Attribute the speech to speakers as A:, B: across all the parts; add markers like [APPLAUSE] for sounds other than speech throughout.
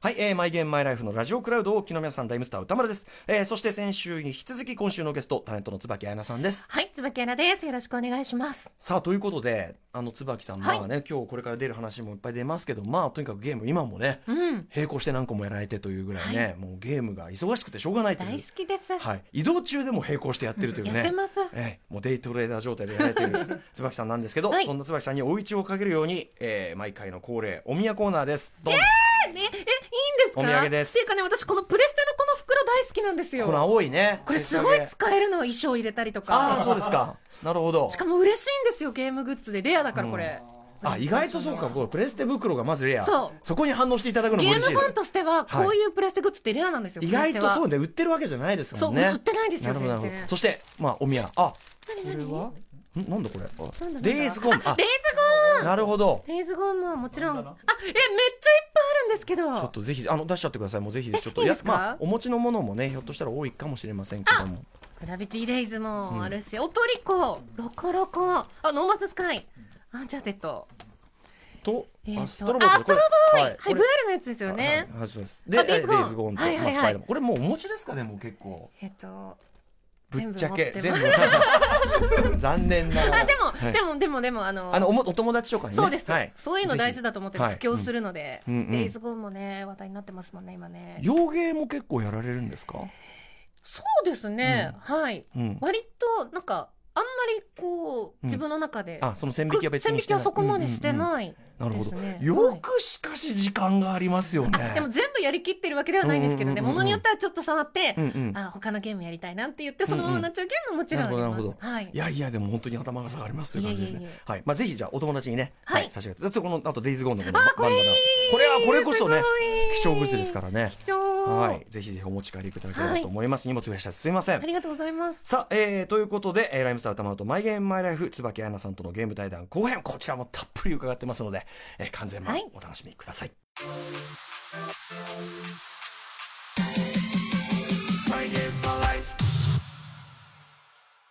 A: はい、えー、マイゲームマイライフのラジオクラウドをお聞きの皆さん、ライムスター歌丸です。えー、そして先週に引き続き今週のゲスト、タレントの椿彩菜さんです。
B: はい、椿アナです。よろしくお願いします。
A: さあ、ということで、あの、椿さん、まあね、今日これから出る話もいっぱい出ますけど、まあ、とにかくゲーム、今もね、
B: うん、
A: 並行して何個もやられてというぐらいね、もうゲームが忙しくてしょうがないという。
B: 大好きです。
A: はい、移動中でも並行してやってるというね。
B: やってます
A: えーもうデイトレーダー状態でやられている [LAUGHS] 椿さんなんですけど、
B: はい
A: そんな椿さんに追い打ちをかけるように、えー毎回の恒例、お宮コーナーです。どん
B: え、え、いいんですか
A: お土産です
B: っていうかね、私このプレステのこの袋大好きなんですよ。
A: この青いね。
B: これすごい
A: あ
B: 使えるの、衣装入れたりと
A: あー、
B: か。
A: そうですか。なるほど
B: し。かも嬉しいんですよ、ゲームグッズで。レアだからこれ。
A: あ、意外とそうか、こうプレステ袋がまずレア。
B: そう
A: こに反応していただくのも
B: ゲーム
A: 嬉しいです
B: ファンとしては、こういうプレステグッズってレアなんですよ。
A: 意外とそう
B: う。
A: ね、売ってるわけじゃないですもんね。
B: そう売ってないですよ
A: なるほどなるほど
B: 全然
A: そして、まあ、お宮。あ、これは？んなんだこれ？あ
B: なんだ
A: デイズゴーム。あ
B: レイ、ズゴー
A: なるほど。
B: デイズゴーンはもちろん。あ、え、めっちゃいっぱいあるんですけど。
A: ちょっとぜひ、あの、出しちゃってください。もうぜひ、[LAUGHS] ちょっと、
B: いいですか？
A: まあ、お持ちのものもね、ひょっとしたら多いかもしれませんけども。
B: グラビティデイズもあるし、お、トリコ、ロコロコ、あ、ノーマンズスカイ、アンチャーテッド。
A: と、
B: えーと
A: アストロボーイ。
B: あアストロボーイはい、
A: これ
B: VR のやつですよね。
A: はいはい、そうです。
B: あ
A: で、
B: デイズゴーン
A: と、
B: はいはいはい
A: まあスパイダーマンこれもうお持ちですか？ね、もう結構。
B: えっと、
A: ぶっちゃけ、全
B: 全部。[LAUGHS]
A: 残念ながら。
B: あ、でも、
A: はい
B: でも、でも、でも、あの、
A: あの、おもお友達とかにね。
B: そうです、
A: はい
B: そういうの大事だと思って布教するので、
A: うんうんうん
B: デイズゴーンもね、話題になってますもんね、今ね。
A: 洋芸も結構やられるんですか？
B: そうですね、はい。
A: うん。
B: 割と、なんか、あんまりこう、
A: ん
B: 自分の中で、
A: あ、その線引きは別にしてない。
B: 線引きはそこまでして
A: うんうんうん
B: ない
A: なるほど
B: ね。。
A: よくしかし時間がありますよ
B: あ
A: ね。
B: でも全部やりきってるわけではないんですけどね、
A: うんうんうんうん
B: ものによってはちょっと触って、
A: うんうん。
B: あ他のゲームやりたいなって言ってそのままなっちゃうゲームももちろんあります、
A: なるほどなるほ
B: はい
A: いやいや、でも本当に頭が下がりますという感じですね。はい。まあぜひじゃあお友達にね、
B: はい
A: 差し上げて。この、あとデイズゴーンのこのバンダナ。これは、これこそね貴重グッズですからね。
B: 貴重
A: はい。ぜひぜひお持ち帰りいただければと思います。荷物増やしたすいません
B: あ。りがとうございます
A: さあ、えー、ということで、えーライムスター歌丸とマイゲームマイライフ、椿彩菜さんとのゲーム対談後編、こちらもたっぷり伺ってますので、えー完全版
B: はい
A: お楽しみください。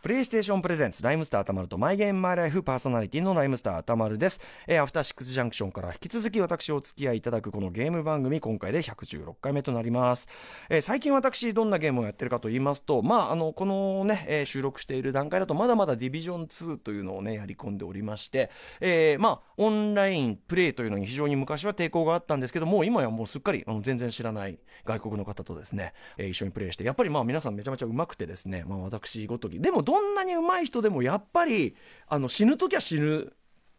A: プレイステーションプレゼンツ、ライムスター歌丸とマイゲームマイライフパーソナリティのライムスター歌丸です。えーアフターシックスジャンクションから引き続き私お付き合いいただくこのゲーム番組、今回で116回目となります。えー最近私どんなゲームをやってるかと言いますと、まあ、あの、このね、えー収録している段階だとまだまだディビジョン2というのをね、やり込んでおりまして、えーまあ、オンラインプレイというのに非常に昔は抵抗があったんですけども、今やもうすっかりあの全然知らない外国の方とですね、えー一緒にプレイして、やっぱりまあ皆さんめちゃめちゃ上手くてですね、まあ私ごとき、でもどんなに上手い人でもやっぱり、あの死ぬときは死ぬ。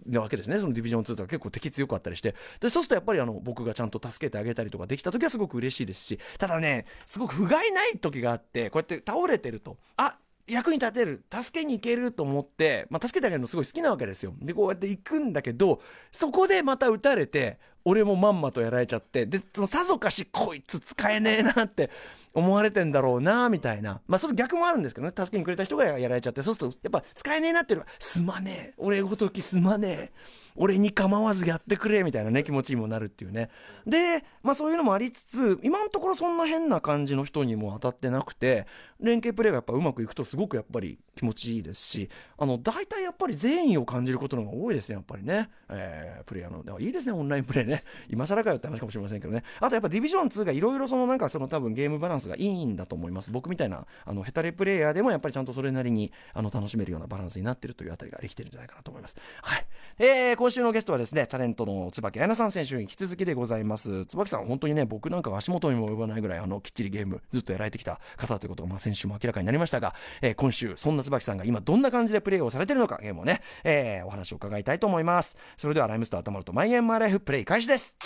A: なわけですね、そのディビジョン2とか結構敵強かったりして、でそうするとやっぱりあの僕がちゃんと助けてあげたりとかできた時はすごく嬉しいですし、ただね、すごく不甲斐ない時があって、こうやって倒れてると、あ役に立てる、助けに行けると思って、まあ、助けてあげるのすごい好きなわけですよ。で、こうやって行くんだけど、そこでまた撃たれて、俺もまんまとやられちゃって、で、そのさぞかしこいつ使えねえなって [LAUGHS] 思われてんだろうな、みたいな。まあ、その逆もあるんですけどね、助けにくれた人がやられちゃって、そうすると、やっぱ使えねえなっていうのは、すまねえ、俺ごときすまねえ、俺に構わずやってくれ、みたいなね、気持ちにもなるっていうね。で、まあそういうのもありつつ、今のところそんな変な感じの人にも当たってなくて、連携プレーがやっぱうまくいくとすごくやっぱり気持ちいいですし、あの、大体やっぱり善意を感じることの方が多いですね、やっぱりね。えー、プレイヤーの。いいですね、オンラインプレイね。[LAUGHS] 今更かよって話かもしれませんけどね。あとやっぱディビジョン2がいろいろそのなんかその多分ゲームバランスがいいんだと思います。僕みたいな、あの、ヘタレプレイヤーでもやっぱりちゃんとそれなりに、あの、楽しめるようなバランスになってるというあたりができてるんじゃないかなと思います。はい。えー、今週のゲストはですね、タレントの椿彩菜さん選手に引き続きでございます。椿さん、本当にね、僕なんか足元にも及ばないぐらい、あの、きっちりゲームずっとやられてきた方ということが、まあ、先週も明らかになりましたが、えー今週、そんな椿さんが今どんな感じでプレイをされてるのか、ゲームをね、えー、お話を伺いたいと思います。それでは、ライムスターたまるとマイゲームマイライフプレイ開始です。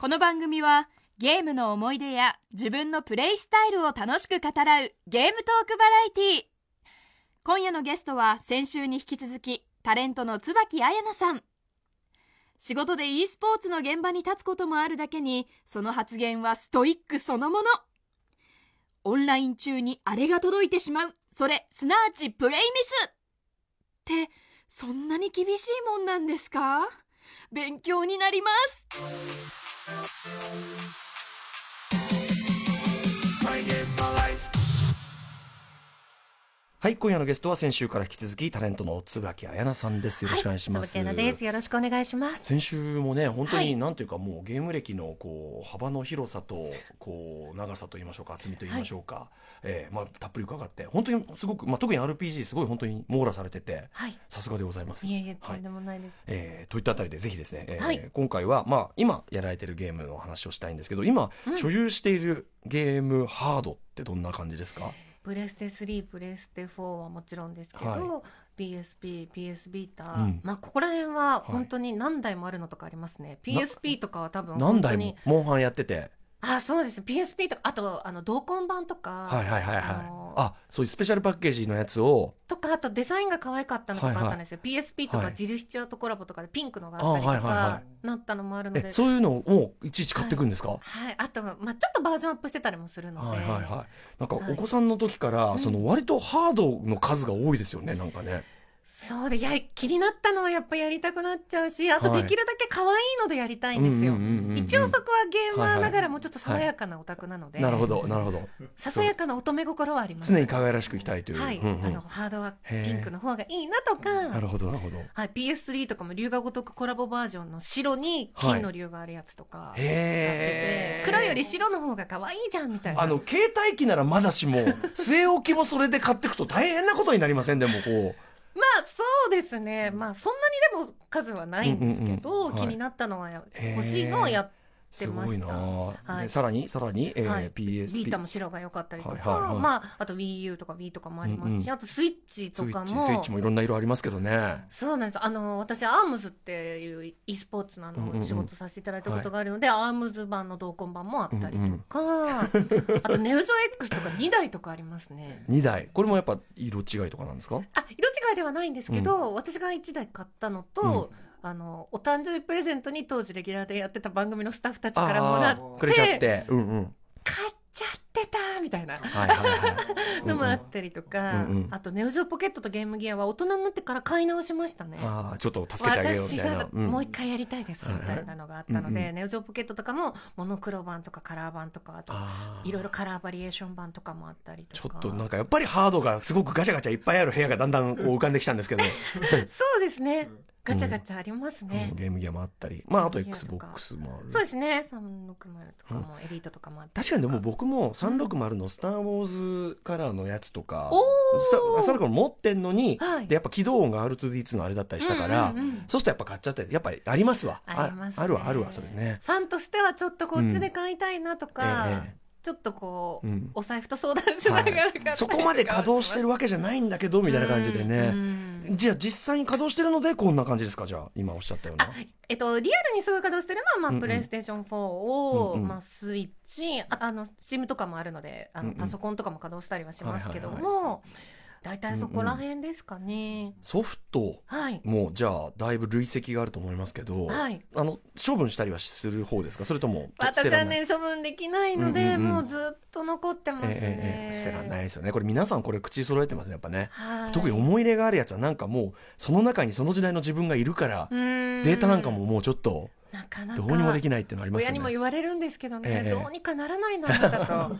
C: この番組はゲームの思い出や自分のプレイスタイルを楽しく語らうゲームトークバラエティ。ー今夜のゲストは先週に引き続きタレントの椿彩菜さん。仕事で e スポーツの現場に立つこともあるだけにその発言はストイックそのもの。オンライン中にあれが届いてしまう。それすなわちプレイミス。ってそんなに厳しいもんなんですか？勉強になります。
A: はい今夜のゲストは先週から引き続きタレントの椿彩菜さんです。よろしくお願いします、
B: はい、椿です。よろしくお願いします。
A: 先週もね本当
B: はい。
A: になんていうかもうゲーム歴のこう幅の広さとこう長さと言いましょうか厚みと言いましょうか、えーまあ、たっぷり伺って本当にすごく、まあ、特に RPG すごい本当に網羅されてて
B: はい。
A: さすがでございます。
B: いえいえと
A: はい。
B: んでもないです、
A: えーといったあたりでぜひですね、えー
B: はい。
A: 今回は、まあ、今やられてるゲームの話をしたいんですけど今、
B: うん。
A: 所有しているゲームハードってどんな感じですか？
B: プレステ3プレステ4はもちろんですけど、
A: は
B: PSP PS ビータ、
A: うん。
B: まあここら辺は本当に何台もあるのとかありますね、PSP とかは多分本当に
A: モンハンやってて
B: あそうです。PSP とかあとあの同梱版とか、
A: はいはいはいはい。
B: あの
A: あそういうスペシャルパッケージのやつを。
B: とかあとデザインが可愛かったのとかあったんですよ、PSP と
A: はい。
B: かジルスチュアートコラボとかでピンクのがあったりと
A: あはいはいは
B: かなったのもあるので、
A: えそういうのをいちいち買っていくんですか、
B: はい、あと、まあ、ちょっとバージョンアップしてたりもするので、
A: はいはいはい。なんか
B: はい。
A: お子さんの時から、
B: うん。
A: その割とハードの数が多いですよね、なんかね。
B: そうでいや気になったのはやっぱやりたくなっちゃうしあと
A: はい
B: できるだけ可愛いのでやりたいんですよ、一応そこはゲーマーながら
A: はい
B: もちょっと爽やかなオタクなので、
A: なるほど、なるほど。
B: ささやかな乙女心はあります
A: 常に可愛らしくいきたいという。
B: はい、
A: うんうん。
B: あのハードはピンクの方がいいなとか
A: なるほど、なるほど。
B: はい、PS3 とかも龍が如くコラボバージョンの白に金の龍があるやつとか、
A: へー。
B: 黒より白の方が可愛いじゃんみたいな。
A: あの、携帯機ならまだしも、据え置きもそれで買っていくと大変なことになりません？でも、こ
B: まあそうですね。まあそんなにでも数はないんですけど、
A: うんうんうん。はい。
B: 気になったのは欲しいのはやっ
A: すごいな。
B: はい。
A: でさらに、さらに、えー
B: はい。
A: PSP。
B: ビータも白が良かったりとか、
A: はいはいはい。
B: まああと WiiU とか Wii とかもありますし、
A: うんうん。
B: あとスイッチとかも。
A: スイッチもいろんな色ありますけどね。
B: そうなんです。あの私アームズっていう e スポーツのあ
A: うんうんうん。
B: の仕事させていただいたことがあるので、アームズ版の同梱版もあったりとか、あとネウジョ X とか2台とかありますね。
A: 2台。これもやっぱ色違いとかなんですか？
B: あ色違いではないんですけど、私が1台買ったのと、あのお誕生日プレゼントに当時レギュラーでやってた番組のスタッフたちからもらって
A: くれちゃって。うんうん。
B: 買っちゃってたみたいな
A: はいはいはい。
B: のもあったりとか、
A: うんうん
B: あとネオジオポケットとゲームギアは大人になってから買い直しましたね。
A: ああ、ちょっと助けてあげようみ
B: 私
A: たいな
B: が。
A: うん
B: もう一回やりたいですみたいなのがあったので、
A: うんうん
B: ネオジオポケットとかもモノクロ版とかカラー版とかあといろいろカラーバリエーション版とかもあったりとか
A: ちょっとなんかやっぱりハードがすごくガチャガチャいっぱいある部屋がだんだんこう浮かんできたんですけど、[LAUGHS]
B: そうですねガチャガチャありますね。
A: うん、ゲームギアもあったり、まああと XBOX もある。
B: そうですね。360とかもエリートとかもあったり
A: 確かにでも僕も360のスター・ウォーズカラーのやつとか、
B: おー
A: スタスター・ウォーズ持ってんのに、
B: はい。
A: でやっぱ起動音が R2D2 のあれだったりしたから、
B: うんうんうん
A: そうするとやっぱ買っちゃって、やっぱりありますわ。
B: ありますね。
A: あるわ、あるわ、それね。
B: ファンとしてはちょっとこっちで買いたいなとか、
A: ええ
B: ちょっとこう、
A: うん。
B: お財布と相談しながら買ったりとか
A: そこまで稼働してるわけじゃないんだけど、みたいな感じで
B: うん
A: ね。
B: うん。
A: じゃあ実際に稼働してるのでこんな感じですかじゃあ今おっしゃったような。
B: あ。えっと、リアルにすぐ稼働してるのは、まあプレイステーション4を、
A: うんうん。
B: まあ、スイッチああの Steam とかもあるのであの、パソコンとかも稼働したりはしますけど
A: はい
B: も、大体そこら辺ですかね、
A: ソフト
B: はい。
A: もじゃあだいぶ累積があると思いますけど、
B: はい。
A: あの処分したりはする方ですか？それとも
B: 私はね処分できないので、
A: うんうんうん。
B: もうずっと残ってますね、
A: ええええ捨てらんないですよね。これ皆さんこれ口揃えてますねやっぱね、
B: はい、
A: 特に思い入れがあるやつはなんかもうその中にその時代の自分がいるから、データなんかももうちょっと
B: なかなか
A: どうにもできないっていうのあります
B: 親にも
A: よね
B: 言われるんですけどね、
A: ええ。
B: どうにかならないなあなたと。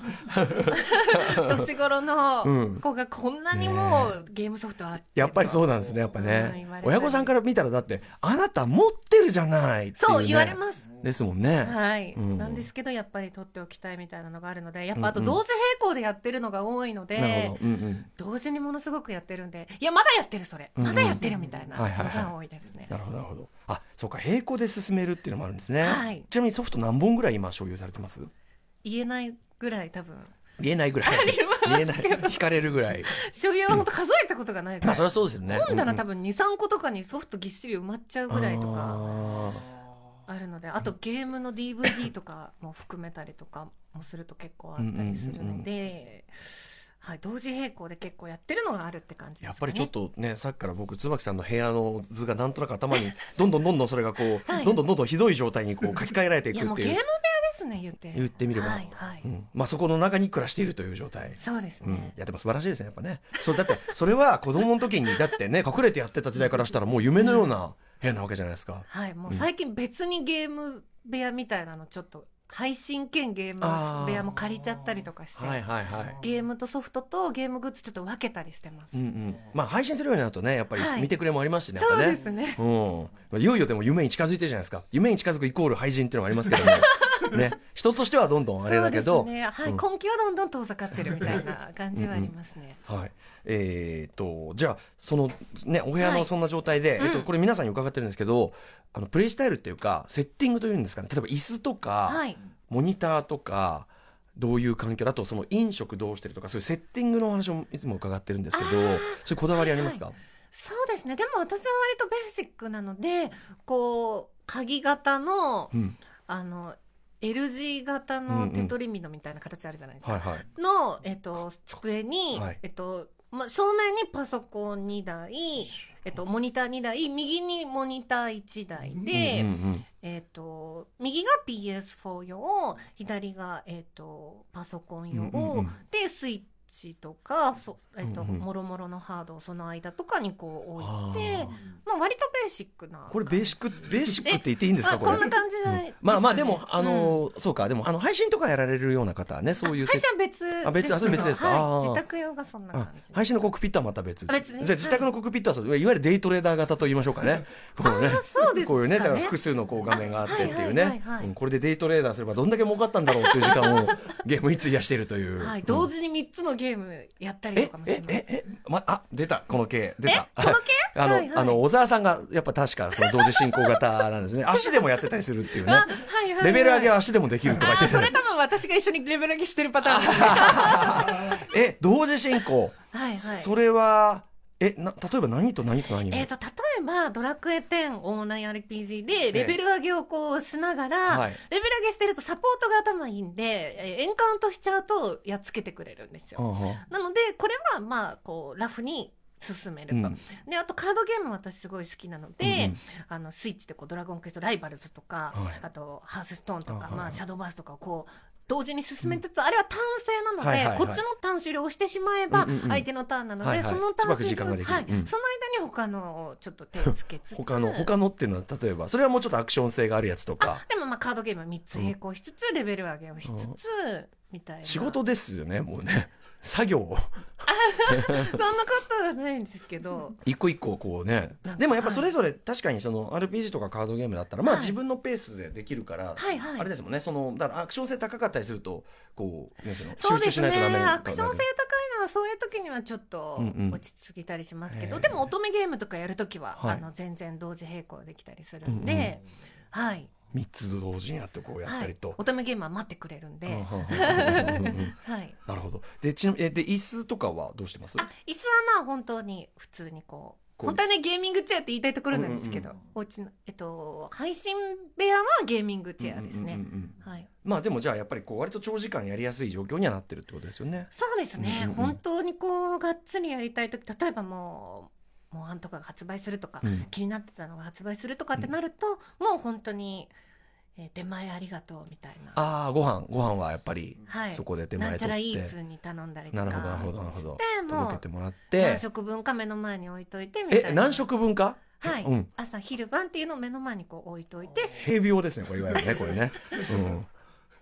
B: [LAUGHS] [LAUGHS] 年頃の
A: うん
B: 子がこんなにもうゲームソフトあって
A: やっぱりそうなんですねやっぱ
B: うん
A: ね
B: 言われたり。
A: 親御さんから見たらだってあなた持ってるじゃないっていう、ね、
B: そう言われます
A: ですもんね、
B: はい、
A: うん。
B: なんですけどやっぱり取っておきたいみたいなのがあるのでやっぱあと
A: うん。うん
B: 同時並行でやってるのが多いので、
A: うんうん、
B: 同時にものすごくやってるんでいやまだやってるそれ。
A: うんうん。
B: まだやってるみたいなのが多いですね、
A: なるほどなるほど。あそうか並行で進めるっていうのもあるんですね、
B: はい。
A: ちなみにソフト何本ぐらい今所有されてます？
B: 言えないぐらい多分。
A: 言えないぐらい。言えない引かれるぐらい。
B: 所有は本当数えたことがないぐら。い
A: まあそれはそうですよね。
B: 本棚多
A: 分
B: 分23個とかにソフトぎっしり埋まっちゃうぐらいとか
A: あ
B: あるのであとゲームの DVD とかも含めたりとかもすると結構あったりするので、はい、同時並行で結構やってるのがあるって感じね。
A: やっぱりちょっとねさっきから僕椿さんの部屋の図がなんとなく頭に [LAUGHS] どんどんどんどんそれがこう、
B: はい。
A: どんどんどんどんひどい状態にこう書き換えられてい
B: いやもうゲーム部屋ですね言って。
A: 言ってみれば、
B: はいはい、
A: うん。まあ、そこの中に暮らしているという状態。
B: そうです
A: うん。
B: ね、、
A: やっても素晴らしいですねやっぱね。そうだってそれは子供の時にだってね隠れてやってた時代からしたらもう夢のような部屋なわけじゃないですか、
B: はいもう最近別にゲーム部屋みたいなのちょっと配信兼ゲーム部屋も借りちゃったりとかして、
A: はいはいはい。
B: ゲームとソフトとゲームグッズちょっと分けたりしてます、
A: うんうん、まあ配信するようになるとねやっぱり
B: はい。
A: 見てくれもありますしね、
B: そう
A: やっぱね。
B: ですね。
A: うん、まあいよいよでも夢に近づいてるじゃないですか。夢に近づくイコール廃人っていうのもありますけども。ね [LAUGHS] 人としてはどんどんあれだけど。
B: そうですね。はい、
A: うん。
B: 根気はどんどん遠ざかってるみたいな感じはありますね、
A: はい。えー、とじゃあそのねお部屋
B: はい
A: のそんな状態で、
B: うん。
A: えっと、これ皆さんに伺ってるんですけどあのプレイスタイルっていうかセッティングというんですかね。例えば椅子とか、
B: はい。
A: モニターとかどういう環境だとその飲食どうしてるとかそういうセッティングのお話をいつも伺ってるんですけどそういうこだわりありますか、
B: そうですね。でも私は割とベーシックなのでこう鍵型の
A: うん、
B: あの L 字型の
A: ん
B: テトリミノみたいな形あるじゃないですか、
A: はいはい。
B: の、えっと、机に、
A: はい。
B: えっとま、正面にパソコン2台、えっと、モニター2台右にモニター1台で、
A: うんうん
B: えっと、右が PS4 用左が、えっと、パソコン用、
A: うんうんうん
B: でスイッチとかそ、えっともろもろのハードをその間とかにこう
A: あ
B: 置いて
A: ー。
B: まあ、割とベーシックな
A: これベーシックベーシックって言っていいんですかこれ？
B: あこんな感じじゃない、[LAUGHS]
A: うんまあまあでもあのーそうかでもあの配信とかやられるような方はねそういう
B: あ配信は別
A: あ別あそれ別ですか。
B: 自宅用がそんな
A: あ
B: 感じ。
A: 配信のコックピットはまた別。
B: あ別ね
A: じゃあ自宅のコックピットはいわゆるデイトレーダー型と言いましょうかね。[LAUGHS] こうね。
B: あそうです
A: こういうねだから複数のこう画面があってっていうね。これでデイトレーダーすればどんだけ儲かったんだろうっていう時間をゲームに費やしているという、
B: 同時に3つのゲームやったりと
A: え
B: かもします。
A: えええまあ出た。この系。出た。
B: この系？[LAUGHS]
A: あの、
B: はいはい。
A: あの小沢さんがやっぱ確かその同時進行型なんですね。[LAUGHS] 足でもやってたりするっていうね。
B: あはいはいはい
A: レベル上げは足でもできるとか言って
B: あーそれ多分私が一緒にレベル上げしてるパターンです [LAUGHS]
A: え同時進行、
B: いはい。
A: それはえな例えば何と何と何を
B: えー、と例えば「ドラクエ10オンライン RPG」でレベル上げをこうしながら、
A: はい。
B: レベル上げしてるとサポートが頭いいんで、えーエンカウントしちゃうとやっつけてくれるんですよ。なのでこれはまあこうラフに進めると、
A: うん。
B: であとカードゲーム私すごい好きなので、
A: うんうん。
B: あのスイッチでこうドラゴンクエストライバルズとか、
A: はい。
B: あとハースストーンとか、
A: あはい。
B: まあ、シャドーバースとかをこう同時に進めつつ、あれは単性なので、
A: はいはいはい。
B: こっちの単種類を押してしまえば相手のターンなので、
A: はいはい。
B: その単
A: しばらく
B: 種
A: 時間ができる。
B: はい。
A: うん。
B: その間に他のをちょっと手つけつつ。
A: 他の他のっていうのは例えばそれはもうちょっとアクション性があるやつとか。
B: あでもまあカードゲーム3つ並行しつつ、レベル上げをしつつ、みたいな。
A: 仕事ですよねもうね作業を。
B: そんなことはないんですけど。
A: 一個一個こうね。でもやっぱそれぞれ確かにその RPG とかカードゲームだったらまあ
B: はい。
A: 自分のペースでできるから、
B: はいはい。
A: あれですもんね。そのだからアクション性高かったりするとこう、ね、その集中しないとダメ
B: アクション性高いのはそういう時にはちょっと落ち着いたりしますけど、でも乙女ゲームとかやる時は、
A: はい。
B: あの全然同時並行できたりするんで、はい、
A: 3つ同時にやってこうやった
B: はい
A: りと、、
B: 乙女ゲームは待ってくれるんで、はい、
A: なるほど。でちなみにえで椅子とかはどうしてます？
B: あ椅子はまあ本当に普通にこう本当はねゲーミングチェアって言いたいところなんですけど、
A: うんうん
B: お家のえっと配信部屋はゲーミングチェアですね、
A: うんうんうんうん。
B: はい。
A: まあでもじゃあやっぱりこう割と長時間やりやすい状況にはなってるってことですよね。
B: そうですね、
A: うんうんうん。
B: 本当にこうがっつりやりたい時例えばもうモンハンとかが発売するとか、
A: うん。
B: 気になってたのが発売するとかってなると、もう本当に、えー出前ありがとうみたいな、
A: ああご飯ご飯はやっぱり
B: はい、
A: そこで手前
B: なんちゃらイーツに頼んだりとか
A: なるほどなるほどなるほど。届けてもらって。
B: 何食分か目の前に置いといてみたいな。
A: え何食分か
B: はい、
A: うん。
B: 朝昼晩っていうのを目の前にこう置いといて。
A: 平病ですねこれいわゆるねこれね、[LAUGHS] うん、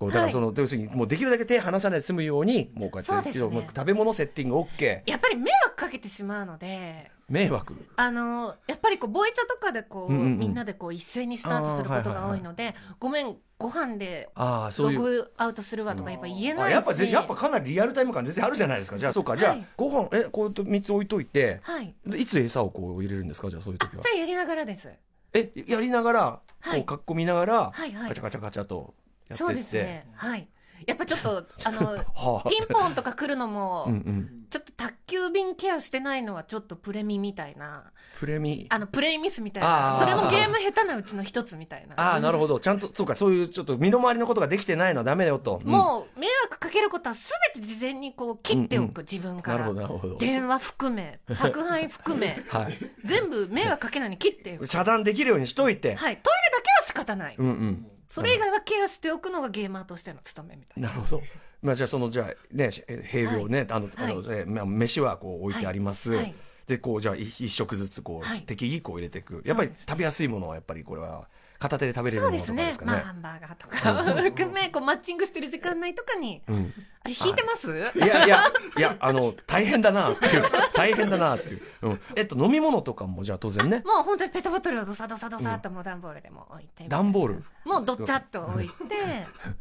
A: だからその、要するにもうできるだけ手離さないで済むようにもうこうやって、
B: ね。
A: 食べ物セッティング OK
B: やっぱり迷惑かけてしまうので
A: 迷惑？
B: あのやっぱりこうボイチャとかでこう、
A: うんうんうん。
B: みんなでこう一斉にスタートすることが多いので、ごめんご飯でログアウトするわとかやっぱ言えないし、
A: あやっぱぜやっぱかなりリアルタイム感全然あるじゃないですか。じゃあそうか。じゃあ、
B: はい。
A: ご飯えこうやって3つ置いといて
B: はい。
A: でいつ餌をこう入れるんですか？じゃあそういう時は。
B: それやりながらです。
A: えやりながら
B: はい。
A: こうかっこみながら、
B: はいはい。
A: ガチャガチャガチャとやってって。
B: そうですねはい。やっぱちょっと [LAUGHS] あ。の
A: はあ
B: ピンポンとか来るのも、
A: うんうん。
B: ちょっと宅急便ケアしてないのはちょっとプレミみたいな。
A: プレミ？
B: あのプレイミスみたいな。それもゲーム下手なうちの一つみたいな。
A: ああなるほど。ちゃんとそうかそういうちょっと身の回りのことができてないのはダメだよと、うん。
B: もう迷惑かけることは全て事前にこう切っておく、自分か
A: なる
B: ら
A: ほどなるほど。
B: 電話含め宅配含め。[LAUGHS]
A: はい。
B: 全部迷惑かけないように切っておく。
A: 遮断できるようにしといて、
B: はい。トイレだけは仕方ない、
A: うんうん
B: それ以外はケアしておくのがゲーマーとしての務めみたいな。
A: なるほど。まあじゃあそのじゃあねえ平病ね、あの、あのえまあ飯はこう置いてあります。
B: はい。はい。
A: でこうじゃあ一一食ずつこう、
B: はい。
A: 適宜こう入れていく。やっぱり食べやすいものはやっぱりこれは片手で食べれるもの
B: そうですね。
A: とかですかね。
B: まあハンバーガーとか。含めこうマッチングしてる時間内とかに
A: うん。
B: あれ引いてます？
A: い。やいやいやあの大変だなっていう大変だなっていう、うん、えっと飲み物とかもじゃあ当然ね。
B: もう本当にペットボトルをドサドサドサっともう段ボールでも置いて
A: 段ボール。
B: もうどっちゃっと置いて。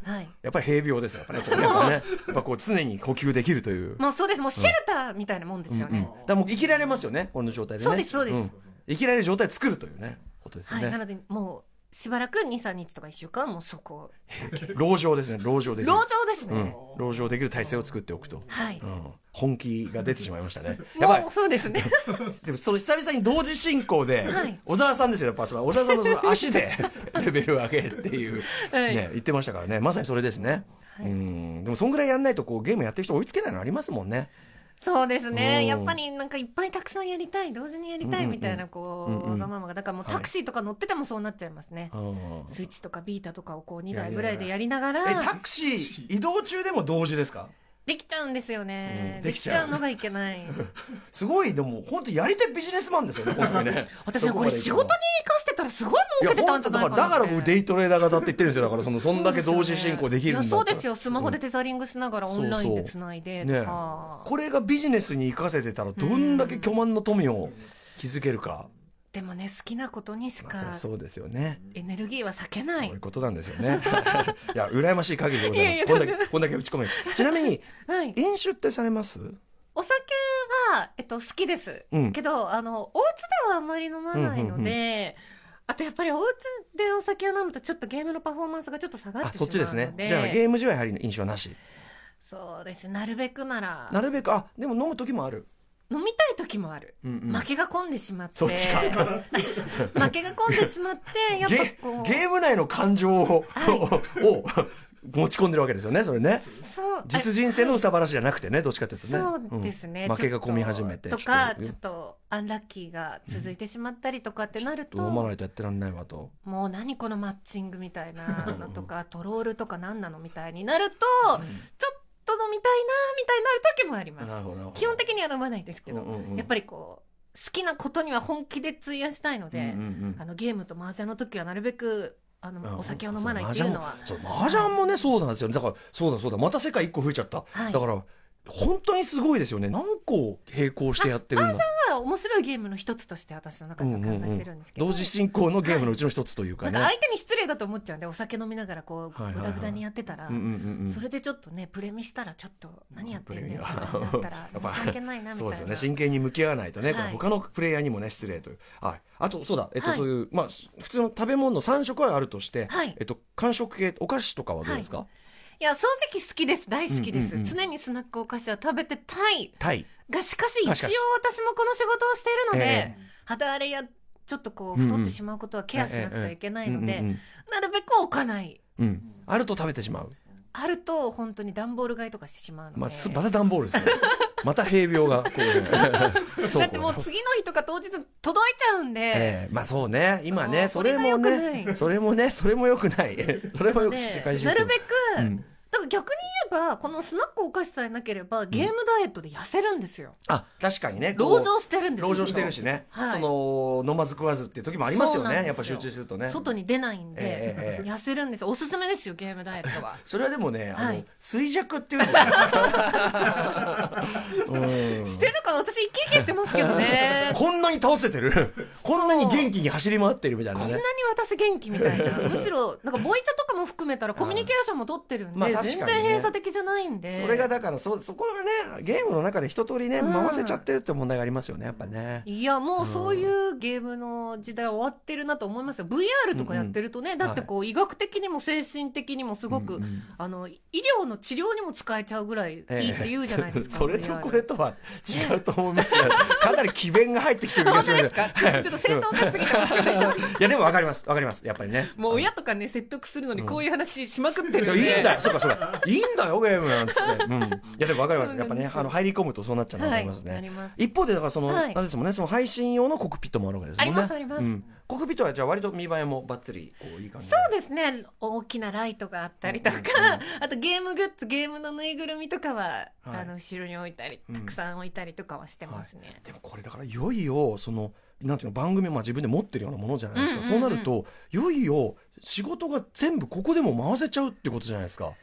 B: はい。
A: やっぱり平病ですよやっぱねこうやっぱねやっぱこう常に呼吸できるという。
B: もうそうです。もうシェルターみたいなもんですよね、
A: だからもう生きられますよねこの状態でね。
B: そうですそうです。
A: ん。生きられる状態作るというねことですよね、
B: はい。なのでもうしばらく23日とか1週間もうそこ。[LAUGHS]
A: 籠城ですね籠城できる。
B: 籠城ですね、
A: うん、籠城できる体制を作っておくと、
B: はい、
A: うん、本気が出てしまいましたね。やばい。
B: そうですね。[LAUGHS]
A: でもその久々に同時進行で、
B: はい。
A: 小沢さんですよやっぱその小沢さんのその足で [LAUGHS] レベル上げっていう、
B: はい。
A: ね、言ってましたからね。まさにそれですね、うん。でもそんぐらいやんないとこうゲームやってる人追いつけないのありますもんね
B: そうです
A: うん。
B: ねやっぱりなんかいっぱいたくさんやりたい同時にやりたいみたいなこう、わがままが。だからもうタクシーとか乗っててもそうなっちゃいますね、
A: うん。
B: スイッチとかビータとかをこう2
A: いやいや
B: 台ぐらいでやりながら。
A: えタクシー移動中でも同時ですか？
B: できちゃうんですよね、
A: うん
B: できち
A: ゃう。
B: のがいけない。[LAUGHS]
A: すごいでも本当やり手ビジネスマンですよね [LAUGHS] 本当にね。
B: 私はこれ仕事に生かしてたらすごい儲けてたんじゃないかな
A: だから僕デイトレーダー型って言ってるんですよ。だからそのそんだけ同時進行できるんだ
B: そうですよ。スマホでテザリングしながらオンラインでつないでと
A: ね
B: か、
A: これがビジネスに生かせてたらどんだけ巨万の富を築けるか、
B: でもね好きなことにし
A: まあ、そり
B: か
A: ゃそうですよね。
B: エネルギーは避けない。
A: そういうことなんですよね。[LAUGHS] いや羨ましい限りでございます。こんだけこんだけ打ち込めちなみに [LAUGHS]
B: はい。
A: 飲酒ってされます？
B: お酒は、えっと、好きです、
A: うん。
B: けどあのお家ではあんまり飲まないので、
A: うんうんう
B: あとやっぱりお家でお酒を飲むとちょっとゲームのパフォーマンスがちょっと下がっ
A: あ
B: てしまうので。
A: そっちですね。じゃあゲーム中はやはり飲酒はなし。
B: そうです。なるべくなら。
A: なるべく？あでも飲む時もある、
B: 飲みたい時もある、
A: うんうん。
B: 負けが込んでしまって。
A: そっちか。[LAUGHS]
B: 負けが込んでしまって [LAUGHS] やっぱ
A: ゲ
B: こう。
A: ゲーム内の感情を,、[LAUGHS] を持ち込んでるわけですよねそれね。
B: そう。
A: 実人生のうさばらしじゃなくてねどっちかというとね。
B: そうですね、
A: ん。負けが込み始めて
B: ととか
A: ちょっ
B: とアンラッキーが続いてしまったりとかってなると、
A: と飲まないとやってらんないわと。
B: もう何このマッチングみたいなのとかトロールとか何なのみたいになると、ちょっと飲みたいなみたいになる時もあります。基本的には飲まないですけど、
A: うんうんうん。
B: やっぱりこう好きなことには本気で費やしたいので、
A: うんうんうん。
B: あのゲームと麻雀の時はなるべくあのお酒を飲まないっていうのは。
A: そう麻雀もねそうなんですよ。ねだからそうだそうだ。また世界一個増えちゃった、
B: はい。
A: だから本当にすごいですよね。何個並行してやってるんだ
B: は面白いゲームの一つとして私の中では感じしてるんですけど、
A: 同時進行のゲームのうちの一つというかね、
B: 相手に失礼だと思っちゃうんでお酒飲みながらこうぐだぐだにやってたら、[LAUGHS]
A: うんうんうんうん。
B: それでちょっとねプレミしたらちょっと何やってんだよ
A: プレミ
B: みたいになったら [LAUGHS] ないなみたいな
A: そうですよね。真剣に向き合わないとね、
B: はい。
A: 他のプレイヤーにもね失礼という、はい、あとそうだ、えっと
B: はい。
A: そういうまあ普通の食べ物の3食はあるとして、
B: はい。
A: えっと、間食系お菓子とかはどうですか、
B: いや正直好きです。大好きです、
A: うんうんうん。
B: 常にスナックお菓子は食べてたい。
A: タイ
B: がしかし一応私もこの仕事をしているので、
A: え
B: 肌荒れやちょっとこう太ってしまうことはケアしなくちゃいけないので、なるべく置かない。
A: うんうん。あると食べてしまう、
B: あると本当に段ボール買いとかしてしまうので、
A: まあ、すまた段ボールですね。[LAUGHS] また平病が
B: だってもう次の日とか当日届いちゃうんで、
A: ええまあそうね。今ね
B: そ
A: れもねそれもねそれもよくない。それもよく
B: で
A: 世界システム
B: なるべく、
A: うん
B: だから逆に言えばこのスナックお菓子さえなければゲームダイエットで痩せるんですよ、
A: あ確かにね。こう
B: 籠城してるんですよ
A: 籠城してるしね、
B: はい。
A: その飲まず食わずっていう時もありますよ
B: そうなんですよ。
A: ねやっぱ集中するとね。
B: 外に出ないんで、
A: ええええ
B: 痩せるんですよ。おすすめですよゲームダイエットは。[LAUGHS]
A: それはでもね、あの
B: はい。
A: 衰弱っていうんですよ、[LAUGHS] うん。
B: してるかな？私生き生きしてますけどね。[LAUGHS]
A: こんなに倒せてる。こんなに元気に走り回ってるみたいなね。
B: こんなに私元気みたいな。むしろなんかボイチャとかも含めたらコミュニケーションも取ってるんで、
A: まあ
B: 全然閉鎖的じゃないんで。
A: それがだからそそこがねゲームの中で一通りね
B: うん。
A: 回せちゃってるって問題がありますよねやっぱね。
B: いやもうそういうゲームの時代は終わってるなと思いますよ。VR とかやってるとね、だってこう医学的にも精神的にもすごく、
A: うん。うん
B: あの医療の治療にも使えちゃうぐらいいいって言うじゃないですか、[LAUGHS]
A: それとこれとは違うと思いますよ。かなり詭弁が入ってきてる気が
B: 本
A: します
B: ちょっと正当化しすぎてますけど。ね [LAUGHS]
A: いやでもわかります。わかります。やっぱりね。
B: もう親とかね説得するのにこういう話しまくってるんで、
A: いやいいんだ。よそうかそいいんだよゲームなんつって、[LAUGHS] うん、いやでもわかります。やっぱねあの入り込むとそうなっちゃうなと思いますね、一方でだからその、
B: はい。
A: あれですもんねその配信用のコックピットもあるわけですもんね。
B: ありますあります。
A: うん。コックピットはじゃあ割と見栄えもバッツリこういい感じ
B: そうですね。大きなライトがあったりとか、
A: うんうんうん。[LAUGHS]
B: あとゲームグッズゲームのぬいぐるみとかは、
A: はい。
B: あの後ろに置いたり
A: うん
B: たくさん置いたりとかはしてますね、
A: でもこれだからいよいよそのなんていうの番組をまあ自分で持ってるようなものじゃないですか、
B: うんうんうん。
A: そうなるといよいよ仕事が全部ここでも回せちゃうってことじゃないですか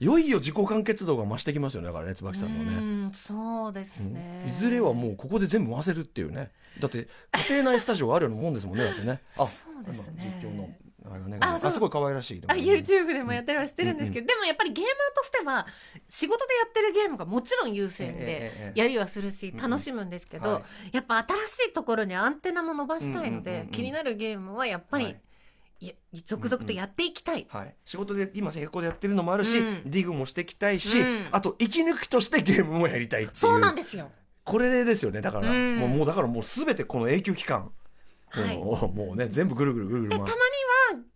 A: いよいよ自己完結度が増してきますよねだからね椿さんのね。
B: うんそうです
A: うん。
B: ね、
A: いずれはもうここで全部回せるっていうね。だって家庭内スタジオがあるようなもんですもんねだってね。あ
B: そうですね。
A: 今実況のあね
B: あ
A: あすごい可愛らしい
B: あ YouTube でもやったりはしてるんですけど、でもやっぱりゲームとしては仕事でやってるゲームがもちろん優先でやりはするし
A: うん
B: 楽しむんですけど、
A: はい。
B: やっぱ新しいところにアンテナも伸ばしたいので、
A: うんうんうんうん。
B: 気になるゲームはやっぱり、
A: はい
B: 続々とやっていきたい、
A: はい、仕事で今成功でやってるのもあるし、
B: うん。
A: ディグもしていきたいし、
B: うん。
A: あと息抜きとしてゲームもやりたいっていう。
B: そうなんですよ。
A: これですよね。だから、
B: うん。
A: もうだからもう全てこの永久期間、
B: はい。
A: もうね全部ぐるぐるぐるぐる回
B: でたまには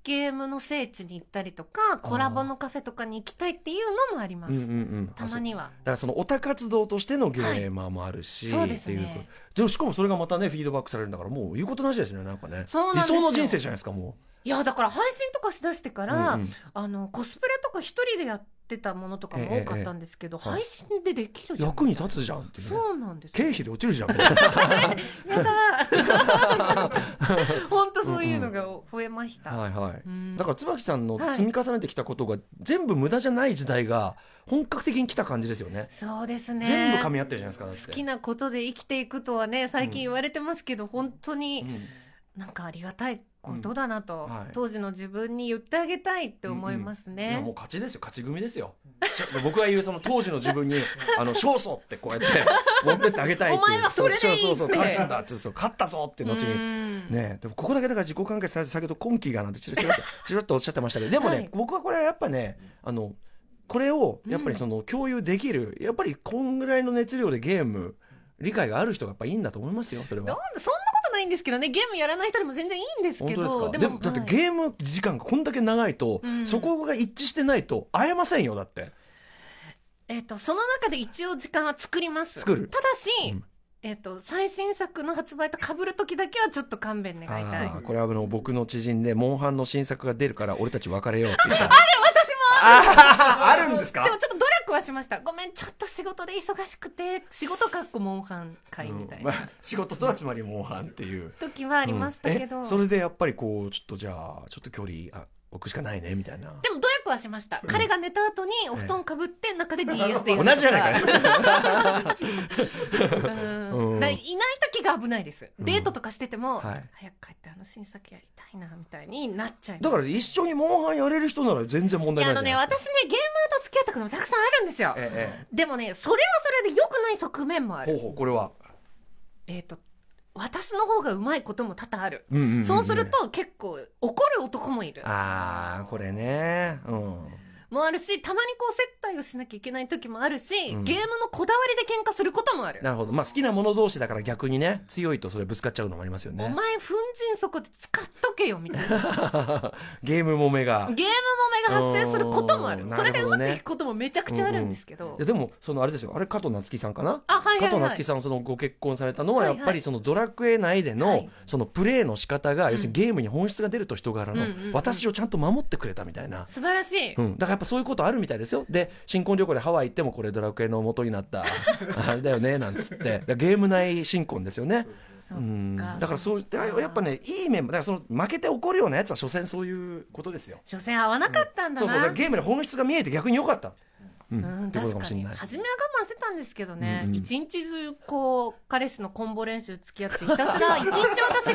B: ゲームの聖地に行ったりとかコラボのカフェとかに行きたいっていうのもあります、
A: うんうんうん。
B: たまには。
A: だからそのオタ活動としてのゲーマーもあるし、
B: はいそうですね。
A: でもしかもそれがまたねフィードバックされるんだからもう言うことなしですねなんかね理想の人生じゃないですかも
B: いやだから配信とかしだしてか
A: う、
B: ら、
A: うんうん。
B: あのコスプレとか一人でやってたものとかも多かったんですけど、
A: ええええ
B: 配信でできるじゃん
A: 役に立つじゃんね。
B: そうなんです
A: 経費で落ちるじゃん。[LAUGHS]
B: 本当そういうのが増えました、
A: はいはい、
B: うん。
A: だから椿さんの
B: はい
A: 積み重ねてきたことが全部無駄じゃない時代が本格的に来た感じですよね。
B: そうですね。
A: 全部噛み合ってるじゃないですか
B: 好きなことで生きていくとはね最近言われてますけど、本当に
A: うん。
B: なんかありがたいことだなと、
A: うん。はい。
B: 当時の自分に言ってあげたいって思います
A: いやも
B: ね
A: う、勝ちですよ勝ち組ですよ。[LAUGHS] 僕が言うその当時の自分に [LAUGHS] あの勝訴ってこうやって持ってってあげたいっていう。
B: お前はそれでいい
A: そうそうそう勝つんだってそう勝ったぞって後に
B: うん。
A: ねでもここだけだから自己完結されて先ほど今期がなんてチラチラっとチラッとおっしゃってましたけどでもね、
B: はい。
A: 僕はこれはやっぱねあのこれをやっぱりその共有できる、やっぱりこんぐらいの熱量でゲーム理解がある人がやっぱいいんだと思いますよそれは。
B: そんないんですけどねゲームやらない人でも全然いいんです
A: 本
B: け
A: 当で
B: も
A: もだって
B: はい。
A: ゲーム時間がこんだけ長いと、
B: うん。
A: そこが一致してないと会えませんよだって。
B: えっとその中で一応時間は作ります。
A: 作る。
B: ただし、
A: うん。
B: えっと最新作の発売と被る時だけはちょっと勘弁願いたい。
A: あーこれはあの僕の知人でモンハンの新作が出るから俺たち別れようって言った。[LAUGHS]
B: 私も
A: ああるんですか？
B: でもちょっと努力はしました。ごめんちょっと仕事で忙しくて仕事かっこモンハン会みたいな。
A: うんまあ仕事とはつまりモンハンっていう。
B: 時はありましたけど、
A: うん。えそれでやっぱりこうちょっとじゃあちょっと距離あ置くしかないねみたいな。
B: でも努力はしました、彼が寝た後にお布団かぶって中で DS でやるとか
A: 同じじゃないか。よ [LAUGHS]
B: ういない時が危ないです、
A: うん。
B: デートとかしてても、
A: はい。
B: 早く帰ってあの新作やりたいなみたいになっちゃいます。
A: だから一緒にモンハンやれる人なら全然問
B: い
A: 題ないじゃないですか。
B: 私ねゲーマーと付き合ったこともたくさんあるんですよ。
A: え
B: でもねそれはそれで良くない側面もある。
A: えほうほうこれは。
B: えっ、と私の方がうまいことも多々ある、
A: うんうんんん。
B: そうすると結構怒る男もいる。
A: ああこれね。うん
B: もあるしたまにこう接待をしなきゃいけない時もあるし、
A: うん。
B: ゲームのこだわりで喧嘩することもある。
A: なるほど。まあ好きなもの同士だから逆にね強いとそれぶつかっちゃうのもありますよ
B: お
A: ね
B: 前粉塵そこで使っとけよみたいな。[LAUGHS]
A: ゲームもめが。
B: ゲームの目が発生することもある。
A: うん。
B: それでうまくいくこともめちゃくちゃあるんですけど、
A: いやでもそのあれですよ。あれ加藤夏樹さんかな？
B: あはいはいはい。
A: 加藤夏樹さんそのご結婚されたのは
B: はいはい。
A: やっぱりそのドラクエ内での、
B: はい。
A: そのプレーの仕方が、要するにゲームに本質が出ると人柄の、
B: うんうんうん。
A: 私をちゃんと守ってくれたみたいな。
B: 素晴らしい、
A: うん、だからやっぱそういうことあるみたいですよ。で新婚旅行でハワイ行ってもこれドラクエの元になった。[LAUGHS] あれだよねなんつって。ゲーム内新婚ですよね。うん。
B: か
A: だからそういったやっぱねいい面だからその負けて怒るようなやつは所詮そういうことですよ。
B: 所詮合わなかったんだな、
A: そうそう。ゲームで本質が見えて逆に良かった、うん。
B: 確かに。初めは我慢してたんですけどね、
A: うんうん。
B: 一日中こう彼氏のコンボ練習付き合ってひたすら [LAUGHS] 一日私レ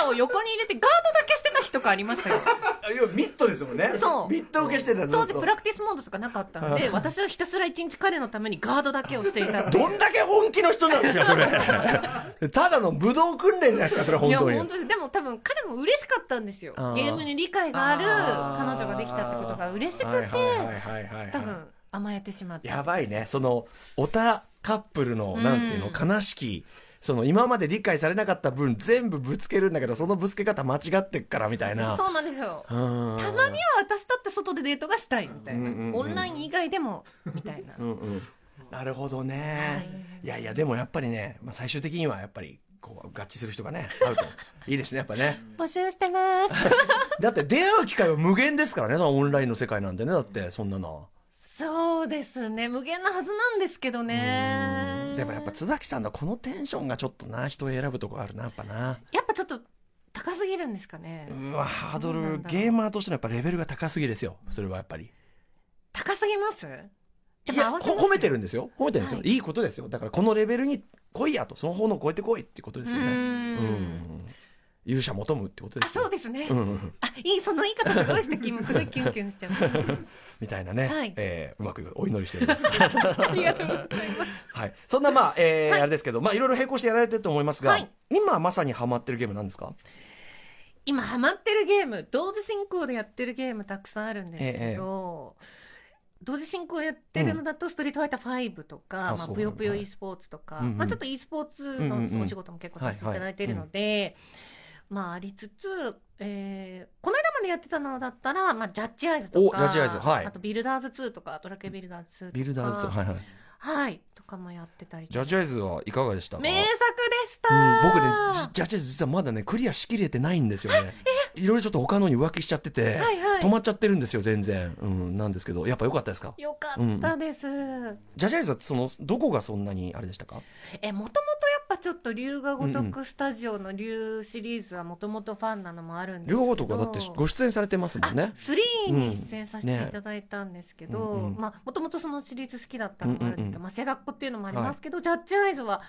B: バーを横に入れてガードだけしてた日とかありましたよ。[LAUGHS]
A: あいやミットですもんね。
B: そう。
A: ミット受けしてたずっと
B: 当時プラクティスモードとかなかったので [LAUGHS] 私はひたすら一日彼のためにガードだけをしていた
A: どんだけ本気の人なんですかそれ。ただの武道訓練じゃないですかそれ本
B: いや
A: 当に
B: 本当に。でも多分彼も嬉しかったんですよ。ゲームに理解がある彼女ができたってことが嬉しくて、多分甘えてしまった。
A: やばいね。そのオタカップルのなんていうの、悲しきその今まで理解されなかった分全部ぶつけるんだけどそのぶつけ方間違ってっからみたいな。
B: そうなんですよ。
A: うん。
B: たまには私だって外でデートがしたいみたいな、
A: うんうんうん。
B: オンライン以外でもみたいな、
A: うんうん。なるほどね、い、やいやでもやっぱりね、まあ、最終的にはやっぱりこう合致する人がね会うと。[LAUGHS] いいですねやっぱね。
B: 募集してます。[LAUGHS]
A: だって出会う機会は無限ですからねそのオンラインの世界なんてねだってそんなの
B: そうですね。無限なはずなんですけどね。
A: でもやっぱ椿さんのこのテンションがちょっとな人を選ぶとこあるなやっぱな。
B: やっぱちょっと高すぎるんですかね。
A: うわハードルゲーマーとしてのやっぱレベルが高すぎですよそれはやっぱり。
B: 高すぎます？
A: いやほ褒めてるんですよ。褒めてるんですよ、、
B: はい。
A: いことですよ。だからこのレベルに来いやと。その方の超えてこいってことですよね。
B: う
A: うん。
B: ん
A: 勇者求むってことで
B: あ
A: すよ
B: そうですね、
A: うんうんうん。
B: あいいその言い方すごい素敵。もすごいキュンキュンしちゃう。[LAUGHS]
A: みたいなね、
B: はい。
A: えーうまくお祈りしております。[LAUGHS]
B: ありがとうございます。
A: はい、そんなまあ、えー
B: はい。
A: あれですけど、まあいろいろ並行してやられてると思いますが、
B: はい。
A: 今まさにハマってるゲームなんですか？
B: 今ハマってるゲーム同時進行でやってるゲームたくさんあるんですけど、同時進行やってるのだと「ストリートファイター5」とか、
A: うなんだ。
B: ぷよぷよ e スポーツとか、
A: うんうん
B: まあ、ちょっと e スポーツ
A: うんうんうん。
B: のお仕事も結構させていただいているので、まあありつつ、えーこの間までやってたのだったら、まあ、ジャッジアイズとか
A: おジャッジアイズはい
B: あとビルダーズ2とかドラケビルダーズ2とか
A: ビルダーズとはいはい。
B: はいとかもやってたり
A: ジャッジアイズはいかがでした？か？
B: 名作でした、
A: うん、僕ねジジャッジアイズ実はまだねクリアしきれてないんですよね。いろいろちょっと他のに浮気しちゃってて、
B: はいはい
A: 止まっちゃってるんですよ全然。うんなんですけどやっぱ良かったですか？
B: よかったです、
A: ジャッジアイズはそのどこがそんなにあれでしたか？
B: えもともとぱちょっと龍が如くスタジオの龍シリーズはもともとファンなのもあるんですけど。
A: 両方とかだってご出演されてますもんね。
B: 3に出演させていただいたんですけど、
A: うんね。
B: まあもともとそのシリーズ好きだったのもあるんですけど、
A: うんうんうん。
B: まあ背学校っていうのもありますけど、ジャッジアイズは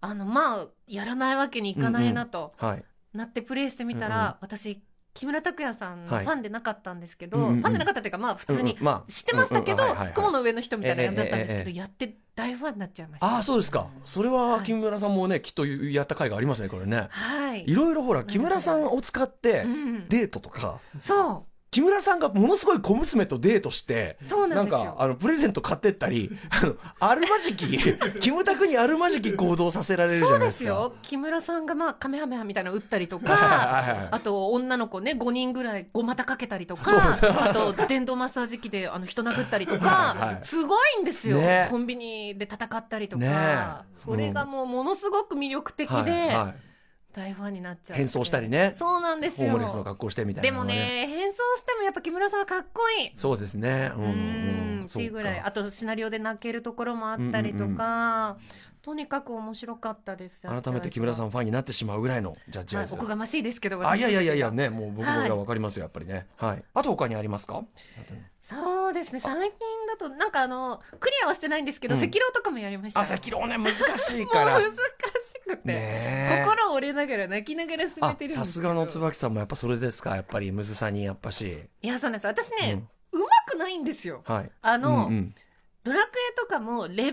B: あのまあやらないわけにいかないなと
A: はい。
B: なってプレイしてみたら、
A: うんうん。
B: 私木村拓哉さんの
A: はい。
B: ファンでなかったんですけど、
A: うんうんうん。
B: ファンでなかったっていうかまあ普通に知ってましたけど、
A: うんうん。はいはいはい。
B: 雲の上の人みたいな感じだったんですけど、
A: え
B: やって大ファンになっちゃいました。
A: ああそうですか。それは
B: はい。
A: 木村さんもね、きっとやった回がありますねこれね。
B: はい。
A: いろいろほら木村さんを使って
B: うん、
A: デートとか、
B: そ
A: 木村さんがものすごい小娘とデートして。
B: うそうな
A: なんん
B: ですよ。
A: かあのプレゼント買ってったり [LAUGHS] あのあるまじき [LAUGHS] キムタクにあるまじき行動させられるじ
B: そう
A: です
B: よ。木村さんがまあカメハメハみたいなの打ったりとか。[LAUGHS]
A: はいはい
B: あと女の子ね5人ぐらいごまたかけたりとかあと電動マッサージ機であの人殴ったりと
A: はいはい
B: かすごいんですよ、
A: ね
B: コンビニで戦ったりと
A: ね
B: か、それがもうものすごく魅力的で、
A: はいはい
B: 大ファンになっちゃう
A: 変装したりね。
B: そうなんですよ。
A: ホームレスの格好してみたい
B: でも
A: なのが
B: ね変装してもやっぱ木村さんはかっこいい。
A: そうですね。うん
B: う
A: うん。
B: ん。っていうぐらい。あとシナリオで泣けるところもあったりとか、とにかく面白かったです
A: 改めて木村さんファンになってしまうぐらいのジャッジアイズ。
B: はいおこがましいですけど
A: あいやいやいやいや
B: 私
A: ねもう僕
B: はい
A: がわかりますよやっぱりね。はい。あと他にありますか？[LAUGHS]
B: そうですね。最近だとなんかあのクリアはしてないんですけど、
A: うん。
B: 赤狼とかもやりました。
A: あ赤狼ね。難しいから。[LAUGHS]
B: もう難しくて、
A: ねえ。
B: 心折れながら泣きながら進め
A: あ
B: てるんですけど。
A: さすがの椿さんもやっぱそれですか？やっぱりむずさにやっぱし。
B: いやそうなんです。私ね、うまくないんですよ。
A: はい。
B: あの、
A: うんうん
B: ドラクエとかもレベルを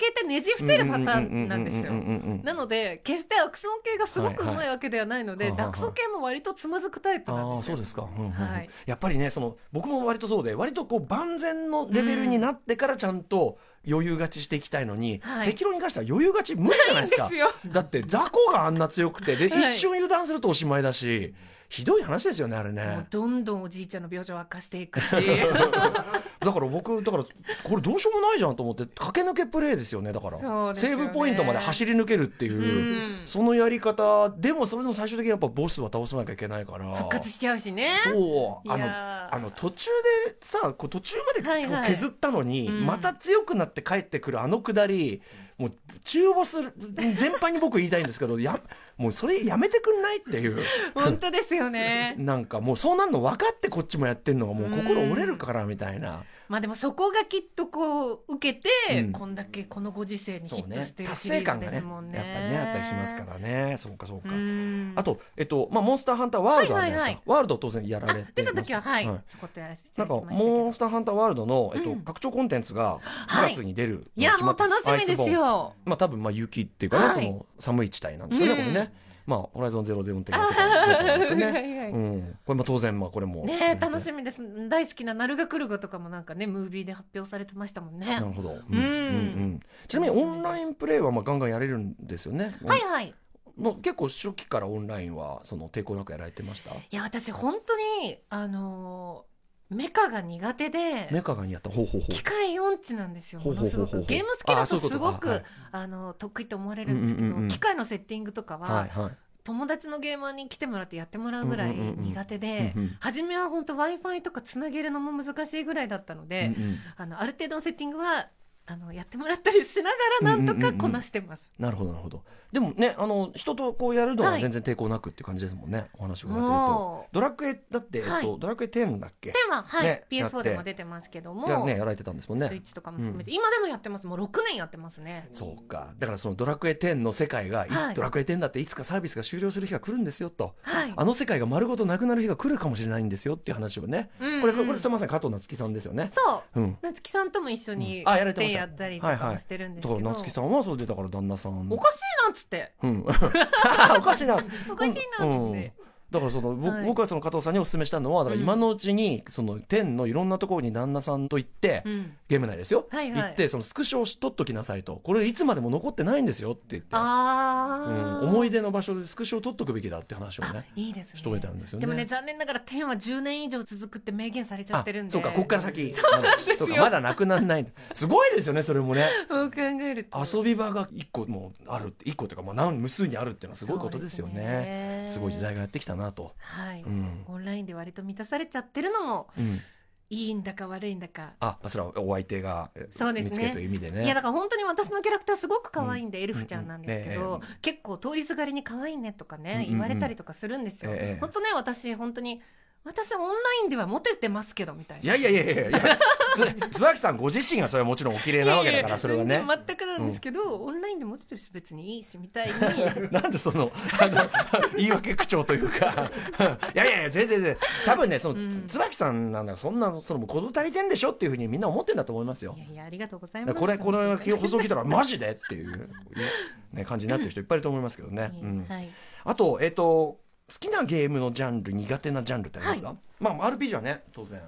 B: 上げてねじ伏せるパターンなんですよ。なので決してアクション系がすごくうまいわけではないので、
A: はいはい
B: ダクソ系も割とつまずくタイプなん
A: ああ
B: ですよ。
A: そうですか、うんうんうん。
B: はい。
A: やっぱりねその僕も割とそうで割とこう万全のレベルになってからちゃんと余裕勝ちしていきたいのに、
B: はい。
A: 赤狼に関しては余裕勝ち無理じゃないですか。
B: ですよ。
A: だって雑魚があんな強くてで、
B: はい。
A: 一瞬油断するとおしまいだしひどい話ですよねあれね。
B: どんどんおじいちゃんの病状を悪化していくし。[LAUGHS]
A: だから僕だからこれどうしようもないじゃんと思って駆け抜けプレイですよねだから、
B: ね。
A: セーブポイントまで走り抜けるっていう、
B: うん。
A: そのやり方でもそれでも最終的にやっぱボスは倒さなきゃいけないから。
B: 復活しちゃうしね。
A: そう。あのあの途中でさこう途中まで
B: はいはい。
A: 削ったのに、
B: うん。
A: また強くなって帰ってくるあのくだりもう中ボス全般に僕言いたいんですけどやもうそれやめてくんないっていう
B: 本当ですよね [LAUGHS]
A: なんかもうそうなんの分かってこっちもやってんのがもう心折れるからみたいな。
B: まあでもそこがきっとこう受けて、
A: うん。
B: こんだけこのご時世にヒットしてる
A: 達
B: シリーズ
A: 成感がね。
B: ですもんね
A: やっぱりねあったりしますからね。そうかそうか、
B: うん。
A: あとえっとまあモンスターハンターワールドあるじゃないですか、
B: はいはいはい。
A: ワールド当然やら
B: あ
A: れて
B: 出た時ははい、
A: はい。
B: ちょこっとやらせてい
A: なんか
B: ただきましたけど。
A: モンスターハンターワールドの、えっと
B: うん。
A: 拡張コンテンツが
B: はい
A: 9月に出る、
B: いやもう楽しみですよ
A: まあ多分まあ雪っていうかね、
B: はい
A: その寒い地帯なんですよね、
B: うん
A: これね。まあホライゾンゼロゼロ的な世界ですよね。うん、これも当然まあこれも。
B: ねえ楽しみです。大好きな「ナルガクルゴ」とかもなんかねムービーで発表されてましたもんね。
A: なるほど、うん。うん。うんちなみにオンラインプレイはまあガンガンやれるんですよね。
B: はいはい。
A: もう結構初期からオンラインはその抵抗なくやられてました？
B: いや私本当にあのーメカが苦手で
A: メカガンやったほうほうほう。
B: 機械音痴なんですよものすごく。ゲーム好きだ
A: と
B: とすごくあの得意と思われるんですけど、機械のセッティングとかは、
A: はいはい。
B: 友達のゲーマーに来てもらってやってもらうぐらい苦手で、初めは本当 w i f i とかつなげるのも難しいぐらいだったので、
A: うんうん。
B: あのある程度のセッティングはあのやってもらったりしながらなんとかこなしてます。
A: なるほどなるほどでもねあの人とこうやるのは
B: はい。
A: 全然抵抗なくっていう感じですもんね、お話を伺ってると。ドラクエだって、えっ
B: はい。
A: と、ドラクエ10だっけ？
B: テーマはい、
A: ねやって
B: PS4 でも出てますけども、
A: やねやられてたんですもんね。
B: スイッチとかも含めて、今でもやってますもう6年やってますね。
A: そうか。だからそのドラクエ10の世界が、い。
B: はい
A: ドラクエ10だっていつかサービスが終了する日が来るんですよと。
B: はい。
A: あの世界が丸ごとなくなる日が来るかもしれないんですよっていう話をね、
B: うんうん。
A: これこれまさに加藤夏樹さんですよね。
B: そう。
A: うん。
B: 夏木さんとも一緒に
A: うん。あやられてました。
B: やったりと
A: はいはい
B: かもしてるんです
A: だ
B: けど、
A: から夏樹さんはそれでだから旦那さん。
B: おかしいなっつって。
A: うん、[LAUGHS] おかしいな。[LAUGHS]
B: おかしいなっつって、
A: うんだからその、ぼ
B: はい。
A: 僕はその加藤さんにお勧めしたのはだから今のうちにその天のいろんなところに旦那さんと行って、
B: うん。
A: ゲーム内ですよ、
B: はいはい。
A: 行ってそのスクショをしとっときなさいと。これいつまでも残ってないんですよって言って、うん、思い出の場所でスクショを取っとくべきだって話をね
B: いいですね。
A: しとめたんですよね。
B: でもね残念ながら天は10年以上続くって明言されちゃってるんで。
A: あそうかこっから先。そうかまだなくならない。すごいですよねそれもね。
B: そう考えると
A: 遊び場が一個もうあるって一個というかまあ何無数にあるっていうのはすごいことですよね。
B: ね。
A: すごい時代がやってきたなと、
B: はい、
A: うん。
B: オンラインで割と満たされちゃってるのも
A: うん、
B: いいんだか悪いんだか。
A: あそれはお相手が見つけという意味でね。
B: いやだから本当に私のキャラクターすごく可愛いんで、エルフちゃんなんですけど、結構通りすがりに可愛いねとかね、言われたりとかするんですよ、
A: ええ。
B: 本当ね私本当に私オンラインではモテてますけどみたいな。い
A: やいやいやいやいや。つ椿さんご自身がそれはもちろんお綺麗なわけだからそれはね。
B: 全くなんですけど、オンラインでモテてるし別にいいしみたいに [LAUGHS]
A: なんでそのあの [LAUGHS] 言い訳口調というか。[LAUGHS] いやいやいや全然全然。多分ねその、
B: うん。
A: 椿さんなんだそんなそのもう事足りてんでしょっていうふうにみんな思ってんだと思いますよ。
B: いやいやありがとうござい
A: だ
B: ます。
A: これこの放送聞いたらマジでっていう、ね、感じになってる人いっぱいいると思いますけどね、うん。
B: はい。
A: あとえっ、と好きなゲームのジャンル苦手なジャンルってありますか、まあ RPG はね当然。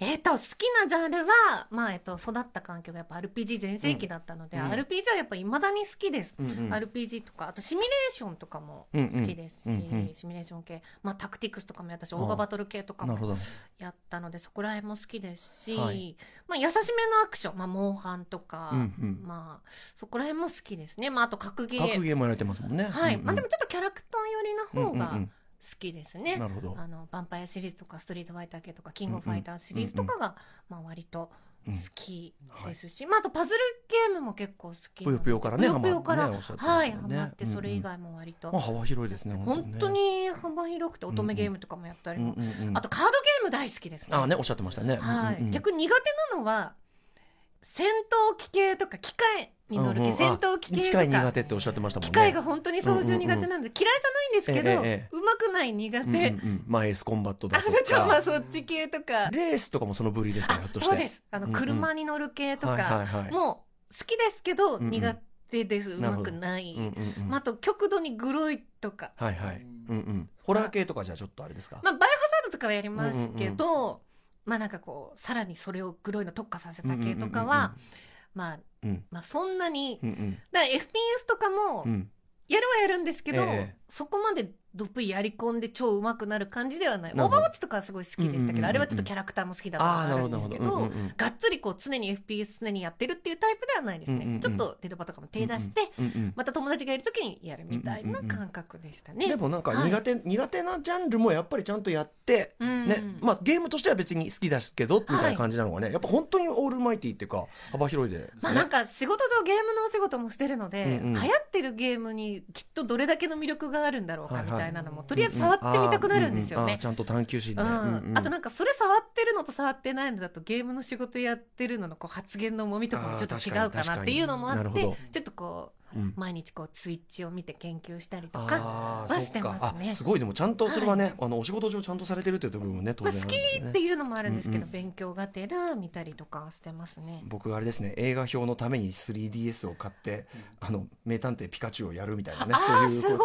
B: えっ、と好きなジャンルは、まあえっと育った環境がやっぱ RPG 全盛期だったので、
A: うん。
B: RPG はやっぱ未だに好きです、
A: うんうん。
B: RPG とかあとシミュレーションとかも好きですし、
A: うんうん。
B: シミュレーション系、まあ、タクティクスとかもやったしオーガバトル系とかもやったのでそこら辺も好きですし、
A: はい。
B: まあ、優しめのアクション、まあ、モンハンとか、
A: うんうん。
B: まあ、そこら辺も好きですね、まあ、あと格ゲー。
A: 格ゲーもやられてますもんね。
B: はい、
A: うんうん。
B: まあ、でもちょっとキャラクター寄りな方が
A: うんうんうん。
B: 好きですね。
A: なるほど。
B: あのヴァンパイアシリーズとかストリートファイター系とかキングファイターシリーズとかが、まあ、割と好きですし、まあ、あとパズルゲームも結構好き
A: ぷよぷよからね
B: ぷよぷよから、
A: ハマねおっしゃってま
B: はい
A: したよね
B: ハマってそれ以外も割と、
A: まあ幅広いですね
B: 本当に幅広くて乙女ゲームとかもやったりも、あとカードゲーム大好きですね。
A: あねおっしゃってましたね。
B: はい。逆に苦手なのは戦闘機系とか機械に乗る系、
A: うんうん
B: 戦闘機系
A: 機
B: とか。
A: 械苦手っておっしゃってましたもんね。
B: 機械が本当に操縦苦手なので、嫌いじゃないんですけど、
A: ええええ
B: うまくない苦手、
A: うんうんうん。まあエースコンバットだ
B: あ
A: と
B: じゃあまあ
A: か
B: そっち系とか。
A: レースとかもその部類ですか
B: あ
A: ひょっとして。
B: そうです。あの、
A: うんうん。
B: 車に乗る系とか、
A: はいはいはい。
B: もう好きですけど、
A: うん。うん
B: 苦手です。う
A: なるほど。
B: まくない、
A: うんうんうん。
B: まあ、あと極度にグロいとか、
A: はいはい。うんうん。ホラー系とかじゃあちょっとあれですか？
B: まあ、バイオハザードとかはやりますけど、まあなんかこうさらにそれをグロいの特化させた系とかは、まあ
A: うんうん
B: まあそんなに。
A: うんうん。
B: だから FPS とかも
A: うん。うん
B: やるはやるんですけど、
A: ええ。
B: そこまでどっぷりやり込んで超上手くなる感じではない。オーバーウォッチとかはすごい好きでしたけど、あれはちょっとキャラクターも好きだった
A: ある
B: んですけど、
A: うんうんうん。
B: がっつりこう常に FPS 常にやってるっていうタイプではないですね、ちょっとデルバとかも手出して、また友達がいる時にやるみたいな感覚でしたね、
A: でもなんか
B: はい
A: 苦手、苦手なジャンルもやっぱりちゃんとやって、
B: うん
A: ねまあ、ゲームとしては別に好きですけどみたいな感じなのがね、やっぱ本当にオールマイティっていうか幅広いですね。
B: まあなんか仕事上ゲームのお仕事もしてるので、
A: うんうん。
B: 流行ってるゲームにきっとどれだけの魅力があるんだろうか
A: はいはい
B: みたいなのも、とりあえず触ってみたくなるんですよね。
A: ちゃんと探求心で、
B: あとなんかそれ触ってるのと触ってないのだとゲームの仕事やってるののこう発言の重みとかもちょっと違うかなっていうのもあってちょっとこう
A: うん
B: 毎日こうツイッチを見て研究したりとか、はしてますね。
A: すごい。でもちゃんとそれはね、あのお仕事上ちゃんとされてるっていう部分もね当
B: まあ、好き
A: 然あるんですよね、
B: っていうのもあるんですけど、
A: うん
B: 勉強がてら見たりとかしてますね。
A: 僕があれですね映画表のために 3DS を買って、あの名探偵ピカチュウをやるみたいなねそういう
B: ご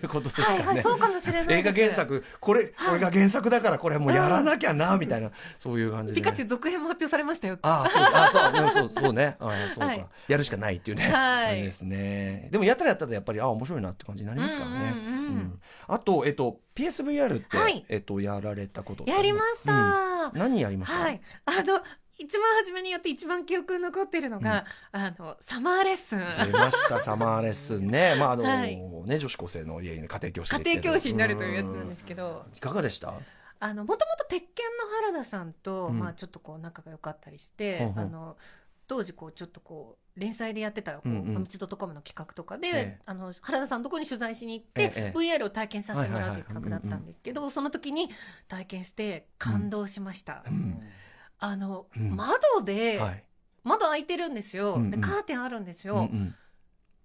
B: い。[LAUGHS]
A: ことですか
B: はい
A: ね、
B: はいそうかもしれない
A: 映画原作これこれが原作だからこれもうやらなきゃなみたいな、そういう感じで、ね、
B: ピカチュウ続編も発表されましたよ。
A: ああそうあそうそうそうね。あそうか、
B: はい。
A: やるしかないっていうね、
B: はい。
A: ですねでもやったらやったらやっぱりあ面白いなって感じになりますからね、
B: うんうんうん
A: あとえっと PSVR って、
B: はい。
A: えっとやられたこと
B: やりました。
A: うん。何やりました、
B: はい。あの一番初めにやって一番記憶に残ってるのが、あのサマーレッスン。
A: 出ましたサマーレッスンね。[LAUGHS] まああの、
B: はい。
A: ね女子高生の家に家庭教師で
B: 家庭教師になるというやつなんですけど、
A: いかがでした？
B: あのもともと鉄拳の原田さんと、
A: うん。
B: まあちょっとこう仲が良かったりして、
A: ほうほう。
B: あの当時こうちょっとこう連載でやってたこう、
A: うんうん。
B: ファミチドトコムの企画とかで、
A: ええ。
B: あの原田さんのところに取材しに行って、
A: ええ
B: VR を体験させてもらうという企画だったんですけど、その時に体験して感動しました。
A: うん
B: あの、
A: うん。
B: 窓で、
A: はい。
B: 窓開いてるんですよ、
A: うんうん。
B: でカーテンあるんですよ、
A: うんうん。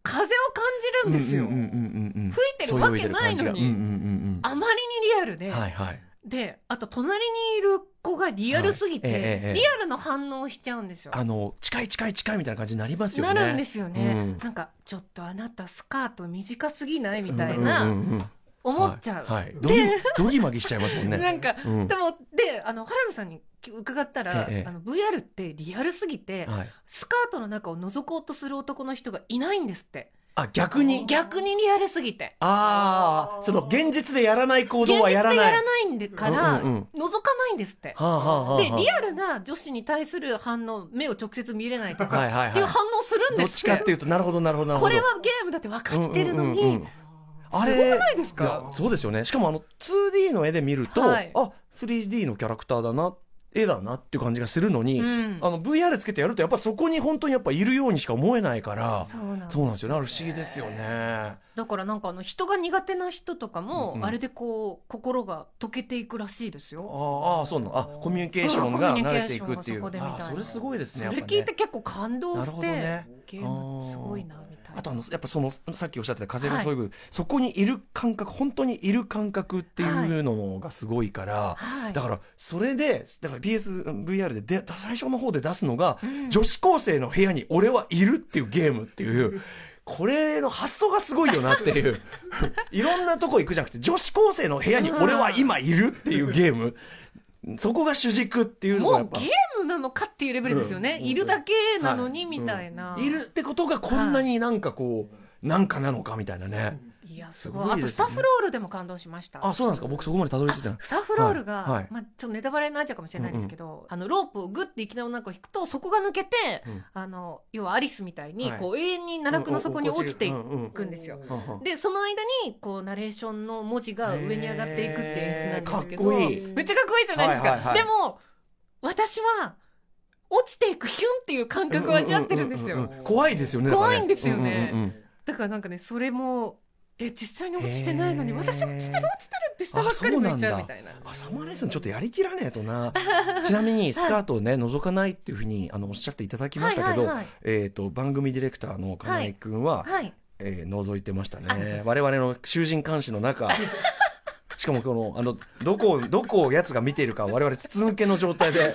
B: 風を感じるんですよ、
A: うんうんうんうんうん。
B: 吹いてるわけないのに。
A: そうう感じが。うんうん。
B: あまりにリアルで、
A: はいはい。
B: であと隣にいる子がリアルすぎて、
A: はい。ええええ
B: リアルの反応をしちゃうんですよ。
A: あの近い近い近いみたいな感じになりますよね。
B: なるんですよね、
A: うん。
B: なんかちょっとあなたスカート短すぎないみたいな、
A: うんうんうん。うん
B: 思っちゃう、
A: はいはい。ドギドギマギしちゃいますもんね。
B: なんか、
A: うん。
B: でもであの原田さんに伺ったら、
A: ええ
B: あの VR ってリアルすぎて、
A: はい。
B: スカートの中を覗こうとする男の人がいないんですって
A: あ逆に？
B: 逆にリアルすぎて。
A: ああその現実でやらない行
B: 現実で
A: 動はやらない。
B: やらないんでから、
A: うんうんうん。
B: 覗かないんですって。
A: はあはあはあ
B: でリアルな女子に対する反応目を直接見れないとか、
A: はいはいはい。
B: っていう反応するんです
A: どっちかっていうとなるほどなるほど。なるほど
B: これはゲームだって分かってるのに、
A: うんうんうん。うんあれ？
B: すないですか？
A: そうですよね。しかもあの 2D の絵で見ると、
B: はい。
A: あ 3D のキャラクターだな絵だなっていう感じがするのに、
B: うん。
A: あの VR つけてやるとやっぱそこに本当にやっぱいるようにしか思えないから
B: そうなんです
A: そうなんですよね。不思議ですよね。
B: だからなんかあの人が苦手な人とかも、
A: うんうん。
B: あれでこう心が溶けていくらしいですよ。
A: ああそうなの。あ [LAUGHS] コミュニケーションが慣れていくっていう。
B: そこでみたいな。
A: あそれすごいですね
B: それ聞いて結構感動して、
A: ね。
B: ゲームすごいな。
A: あとあのやっぱそのさっきおっしゃってた風のそういう、そこにいる感覚本当にいる感覚っていうのがすごいから、
B: はい、
A: だからそれでだから PSVR でで最初の方で出すのが、
B: うん。
A: 女子高生の部屋に俺はいるっていうゲームっていう。これの発想がすごいよなっていう。[LAUGHS] いろんなとこ行くじゃなくて女子高生の部屋に俺は今いるっていうゲームそこが主軸っていうのが
B: もうゲームなのかっていうレベルですよね。
A: うん。
B: いるだけなのに
A: はい。
B: みたいな。
A: いるってことがこんなになんかこう、なんかなのかみたいなね、
B: いやす
A: す
B: ごい。あとスタッフロールでも感動しました。
A: あそうなんですか？僕そこまでたどり着いてない。
B: スタッフロールが、
A: はい。はい。
B: まあ、ちょっとネタバレになっちゃうかもしれないですけど、あのロープをグッていきなり女の子引くとそこが抜けて、
A: うん。
B: あの要はアリスみたいに、
A: はい。
B: こう永遠に奈落の底に落ちてい
A: うんうんうん
B: くんですよ。
A: うんうん
B: でその間にこうナレーションの文字が上に上がっていくっていう演出なんですけど、めっちゃかっこいいじゃないですか、
A: はいはいはい
B: でも私は落ちていくヒュンっていう感覚を味わってるんですよ、
A: うううん怖いですよね
B: 怖いんですよね
A: うんうんうん
B: だからなんかねそれもえ実際に落ちてないのに私落ちてる落ちてるって下ばっかり向いちゃうみたいな。
A: あサマーレッスンちょっとやりきらねえとな。[LAUGHS] ちなみにスカートをね覗かないっていうふうにあのおっしゃっていただきましたけど、
B: はいはいはい。
A: えっ、と番組ディレクターの金井君は、
B: はい。
A: えー覗いてましたね。我々の囚人監視の中 [LAUGHS] しかもこのあのどこをどこをやつが見ているか我々筒抜けの状態で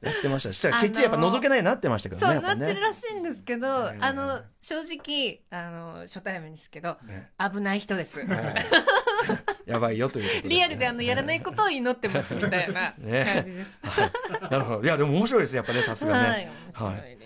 A: やってました。したらきっちりやっぱ覗けないなってましたけどね
B: そうなってるらしいんですけど、
A: ね
B: あの正直あの初対面ですけど
A: ね。
B: 危ない人です、
A: はい。[LAUGHS] やばいよということ
B: リアルであのやらないことを祈ってますみたいな感じ
A: ね
B: です。
A: なるほど。いやでも面白いですやっぱねさすがね、
B: はい。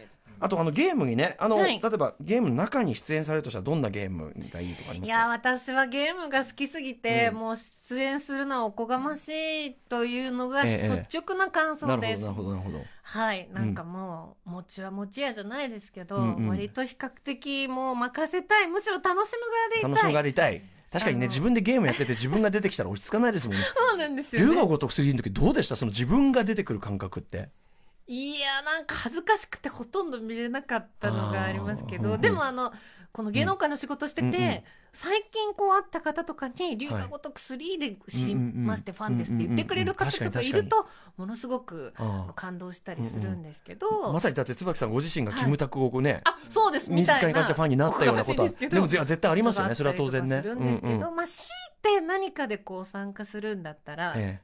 A: あとあのゲームにねあの、
B: はい。
A: 例えばゲームの中に出演されるとしたらどんなゲームがいいとかありますか？
B: いや私はゲームが好きすぎて、
A: うん。
B: もう出演するのはおこがましいというのが
A: ええ
B: 率直な感想です。
A: なるほどなるほどなるほど。
B: はい。なんかもう、餅は餅屋じゃないですけど、
A: うんうん。
B: 割と比較的もう任せたい。むしろ楽しむ側でいたい。
A: 楽しみがりたい。確かにね
B: あの
A: 自分でゲームやってて自分が出てきたら落ち着かないですもんね。[LAUGHS]
B: そうなんですよ
A: 龍が
B: ね
A: 如く3の時どうでした？その自分が出てくる感覚って
B: いやなんか恥ずかしくてほとんど見れなかったのがありますけどでもあのこの芸能界の仕事してて、
A: うん。うん。
B: 最近こう会った方とかに「龍が如く3で知りましてファンです」って言ってくれる方とかいるとものすごく感動したりするんですけど、
A: まさにだって椿さんご自身がキムタクをこうね、
B: あそうですみ
A: 身
B: たいな
A: 近に関してファンになったようなことは
B: で
A: も絶対ありますよねそれは当然ね
B: するんですけど、
A: うんうん
B: まあ強いて何かでこう参加するんだったら、
A: え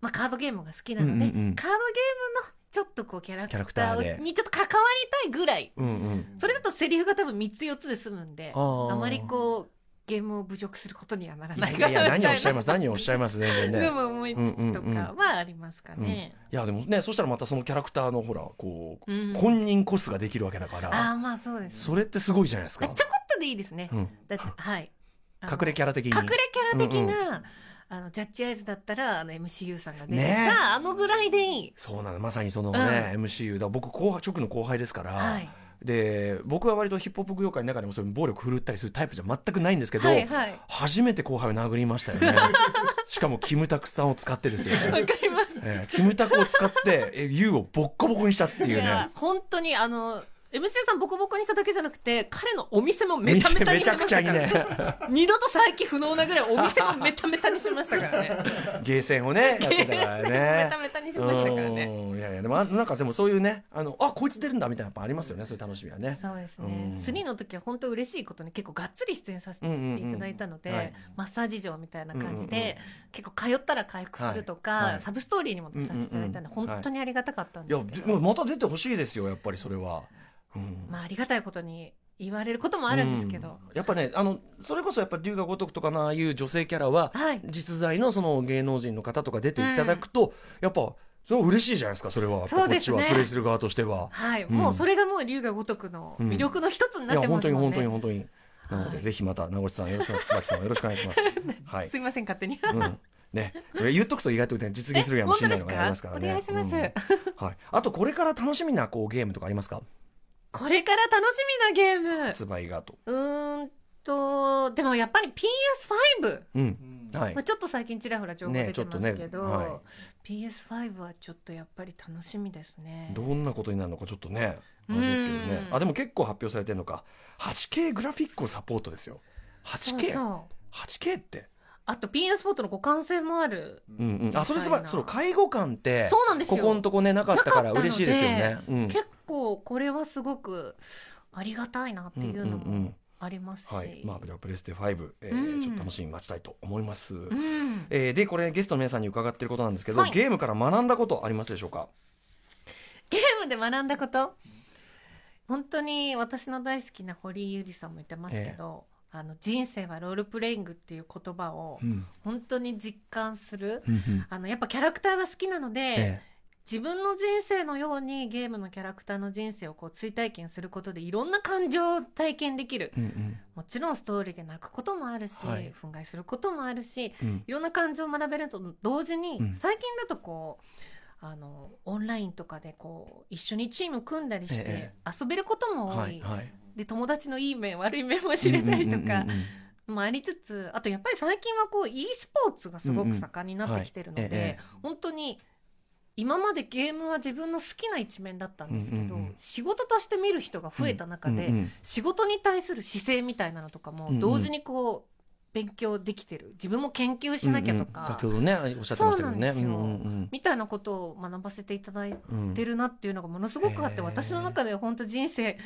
B: まあ、カードゲームが好きなので、
A: うんうんうん
B: カードゲームのちょっとこうキャラクタ
A: ター
B: にちょっと関わりたいぐらい。
A: えうんうん。
B: それだとセリフが多分3つ4つで済むんであまりこうゲームを侮辱することにはなら
A: い
B: ない
A: やいや何をおっしゃい
B: ま
A: ます何をおっしゃいます全然ね。
B: でも思いつつと
A: うんうんうん。
B: かはありますかね。
A: いやでもねそしたらまたそのキャラクターのほらこう、
B: うん。
A: 本人コスができるわけだか
B: あ
A: ら。
B: あまあそうです、
A: それってすごいじゃないですか、
B: ちょこっとでいいですね。
A: うん、
B: だってはい。
A: 隠れキャラ的に。
B: 隠れキャラ的な、
A: うんうん
B: あのジャッジアイズだったらあの MCU さんが出て
A: ね。え
B: た、あのぐらいでいい。
A: そうなの。まさにそのね、MCU だ。僕後輩直の後輩ですから、
B: はい。
A: で僕は割とヒップホップ業界の中でもそういう暴力振るったりするタイプじゃ全くないんですけど、
B: はいはい。
A: 初めて後輩を殴りましたよね。[LAUGHS] しかもキムタクさんを使ってですよ。ね、
B: わかります。
A: えーキムタクを使ってえ YOU をボッコボコにしたっていう
B: いや
A: ね
B: 本当にあの MC さんボコボコにしただけじゃなくて彼のお店もメタメタにしましたから
A: めちゃくちゃにね。[LAUGHS]
B: 二度と再起不能なぐらいお店もメタメタにしましたからね。[LAUGHS]
A: ゲーセンをね [LAUGHS] やってたからね。
B: メタメタにしましたからね。
A: うん。いやいやでもあなんかでもそういうねあのあこいつ出るんだみたいなやっぱありますよねそういう楽しみはね。
B: そうです
A: うん。
B: ね3の時は本当嬉しいことに結構がっつり出演させていただいたので、
A: うんうんうんはい。
B: マッサージ場みたいな感じで、
A: うんうんうん。
B: 結構通ったら回復するとか、
A: はい。はい。
B: サブストーリーにも出させていただいたので、
A: うんうんうん。
B: 本当にありがたかったん
A: いや
B: ですけど、
A: でまた出てほしいですよやっぱりそれは、うん
B: まあありがたいことに言われることもあるんですけど、
A: うん。やっぱねあのそれこそやっぱ龍が如くとかのああいう女性キャラは、
B: はい。
A: 実在のその芸能人の方とか出ていただくと、やっぱそれは嬉しいじゃないですかそれは。
B: そうですね。
A: はプレイする側としては。
B: はい、
A: うん。
B: もうそれがもう龍が如くの魅力の一つになってますもんね、
A: いや本当に本当に本当に。なので、
B: はい。
A: ぜひまた名越さんよろしくお願いします椿さんよろしくお願いします。[LAUGHS] はい。
B: すいません勝手に。
A: うん。ね、言っとくと意外と、ね、実現するやもしれないのがありますからね。
B: お願いし
A: うん。はい。あとこれから楽しみなこうゲームとかありますか？
B: これから楽しみなゲーム
A: 発売がと。
B: うーんとでもやっぱり PS5
A: うん。はい
B: まあ、。ちょっと最近ちらほら情報出て
A: ねちょっとね
B: ますけど、
A: は
B: PS5 はちょっとやっぱり楽しみですね
A: どんなことになるのかちょっとね、あれですけどね。
B: うん
A: あでも結構発表されてるのか。8K グラフィックをサポートですよ。
B: そう
A: 8K。
B: そう
A: 8K って。
B: あと PS4 との互換性もある
A: うんうん。あそれすばその介護官って
B: そうなんですよ
A: ここのとこねなかったから嬉しいですよね。うん。
B: 結構これはすごくありがたいなっていうの
A: うんうんう
B: も
A: ん
B: ありますし、
A: はい。まあじゃあプレステ5、えー
B: うん
A: ちょっと楽しみに待ちたいと思います。
B: うん、
A: えーでこれゲストの皆さんに伺っていることなんですけど、
B: はい
A: ゲームから学んだことありますでしょうか？
B: ゲームで学んだこと？本当に私の大好きな堀井ゆりさんも言ってますけど、あの人生はロールプレイングっていう言葉を
A: うん。
B: 本当に実感する、
A: うんうん。
B: あのやっぱキャラクターが好きなので、
A: え
B: 自分の人生のようにゲームのキャラクターの人生をこう追体験することでいろんな感情を体験できる。
A: えうんうん。
B: もちろんストーリーで泣くこともあるし、
A: はい。
B: 憤慨することもあるし
A: うん。
B: いろんな感情を学べると同時に、
A: うん。
B: 最近だとこうあのオンラインとかでこう一緒にチーム組んだりして
A: え
B: 遊べることも多い、
A: はいはい。
B: で友達のいい面 [LAUGHS] 悪い面も知れたりとかもありつつあとやっぱり最近はこう e スポーツがすごく盛んになってきてるので、
A: うんうんはいええ。
B: 本当に今までゲームは自分の好きな一面だったんですけど、
A: うんうんうん。
B: 仕事として見る人が増えた中で、
A: うんうん
B: 仕事に対する姿勢みたいなのとかも同時にこう勉強できてる。自分も研究しなきゃとか、
A: うんうん。先ほどねおっしゃってましたけどね。
B: そうなんですよ。
A: うんうん
B: みたいなことを学ばせていただい
A: うんうん
B: てるなっていうのがものすごくあって、
A: へー
B: 私の中で本当人生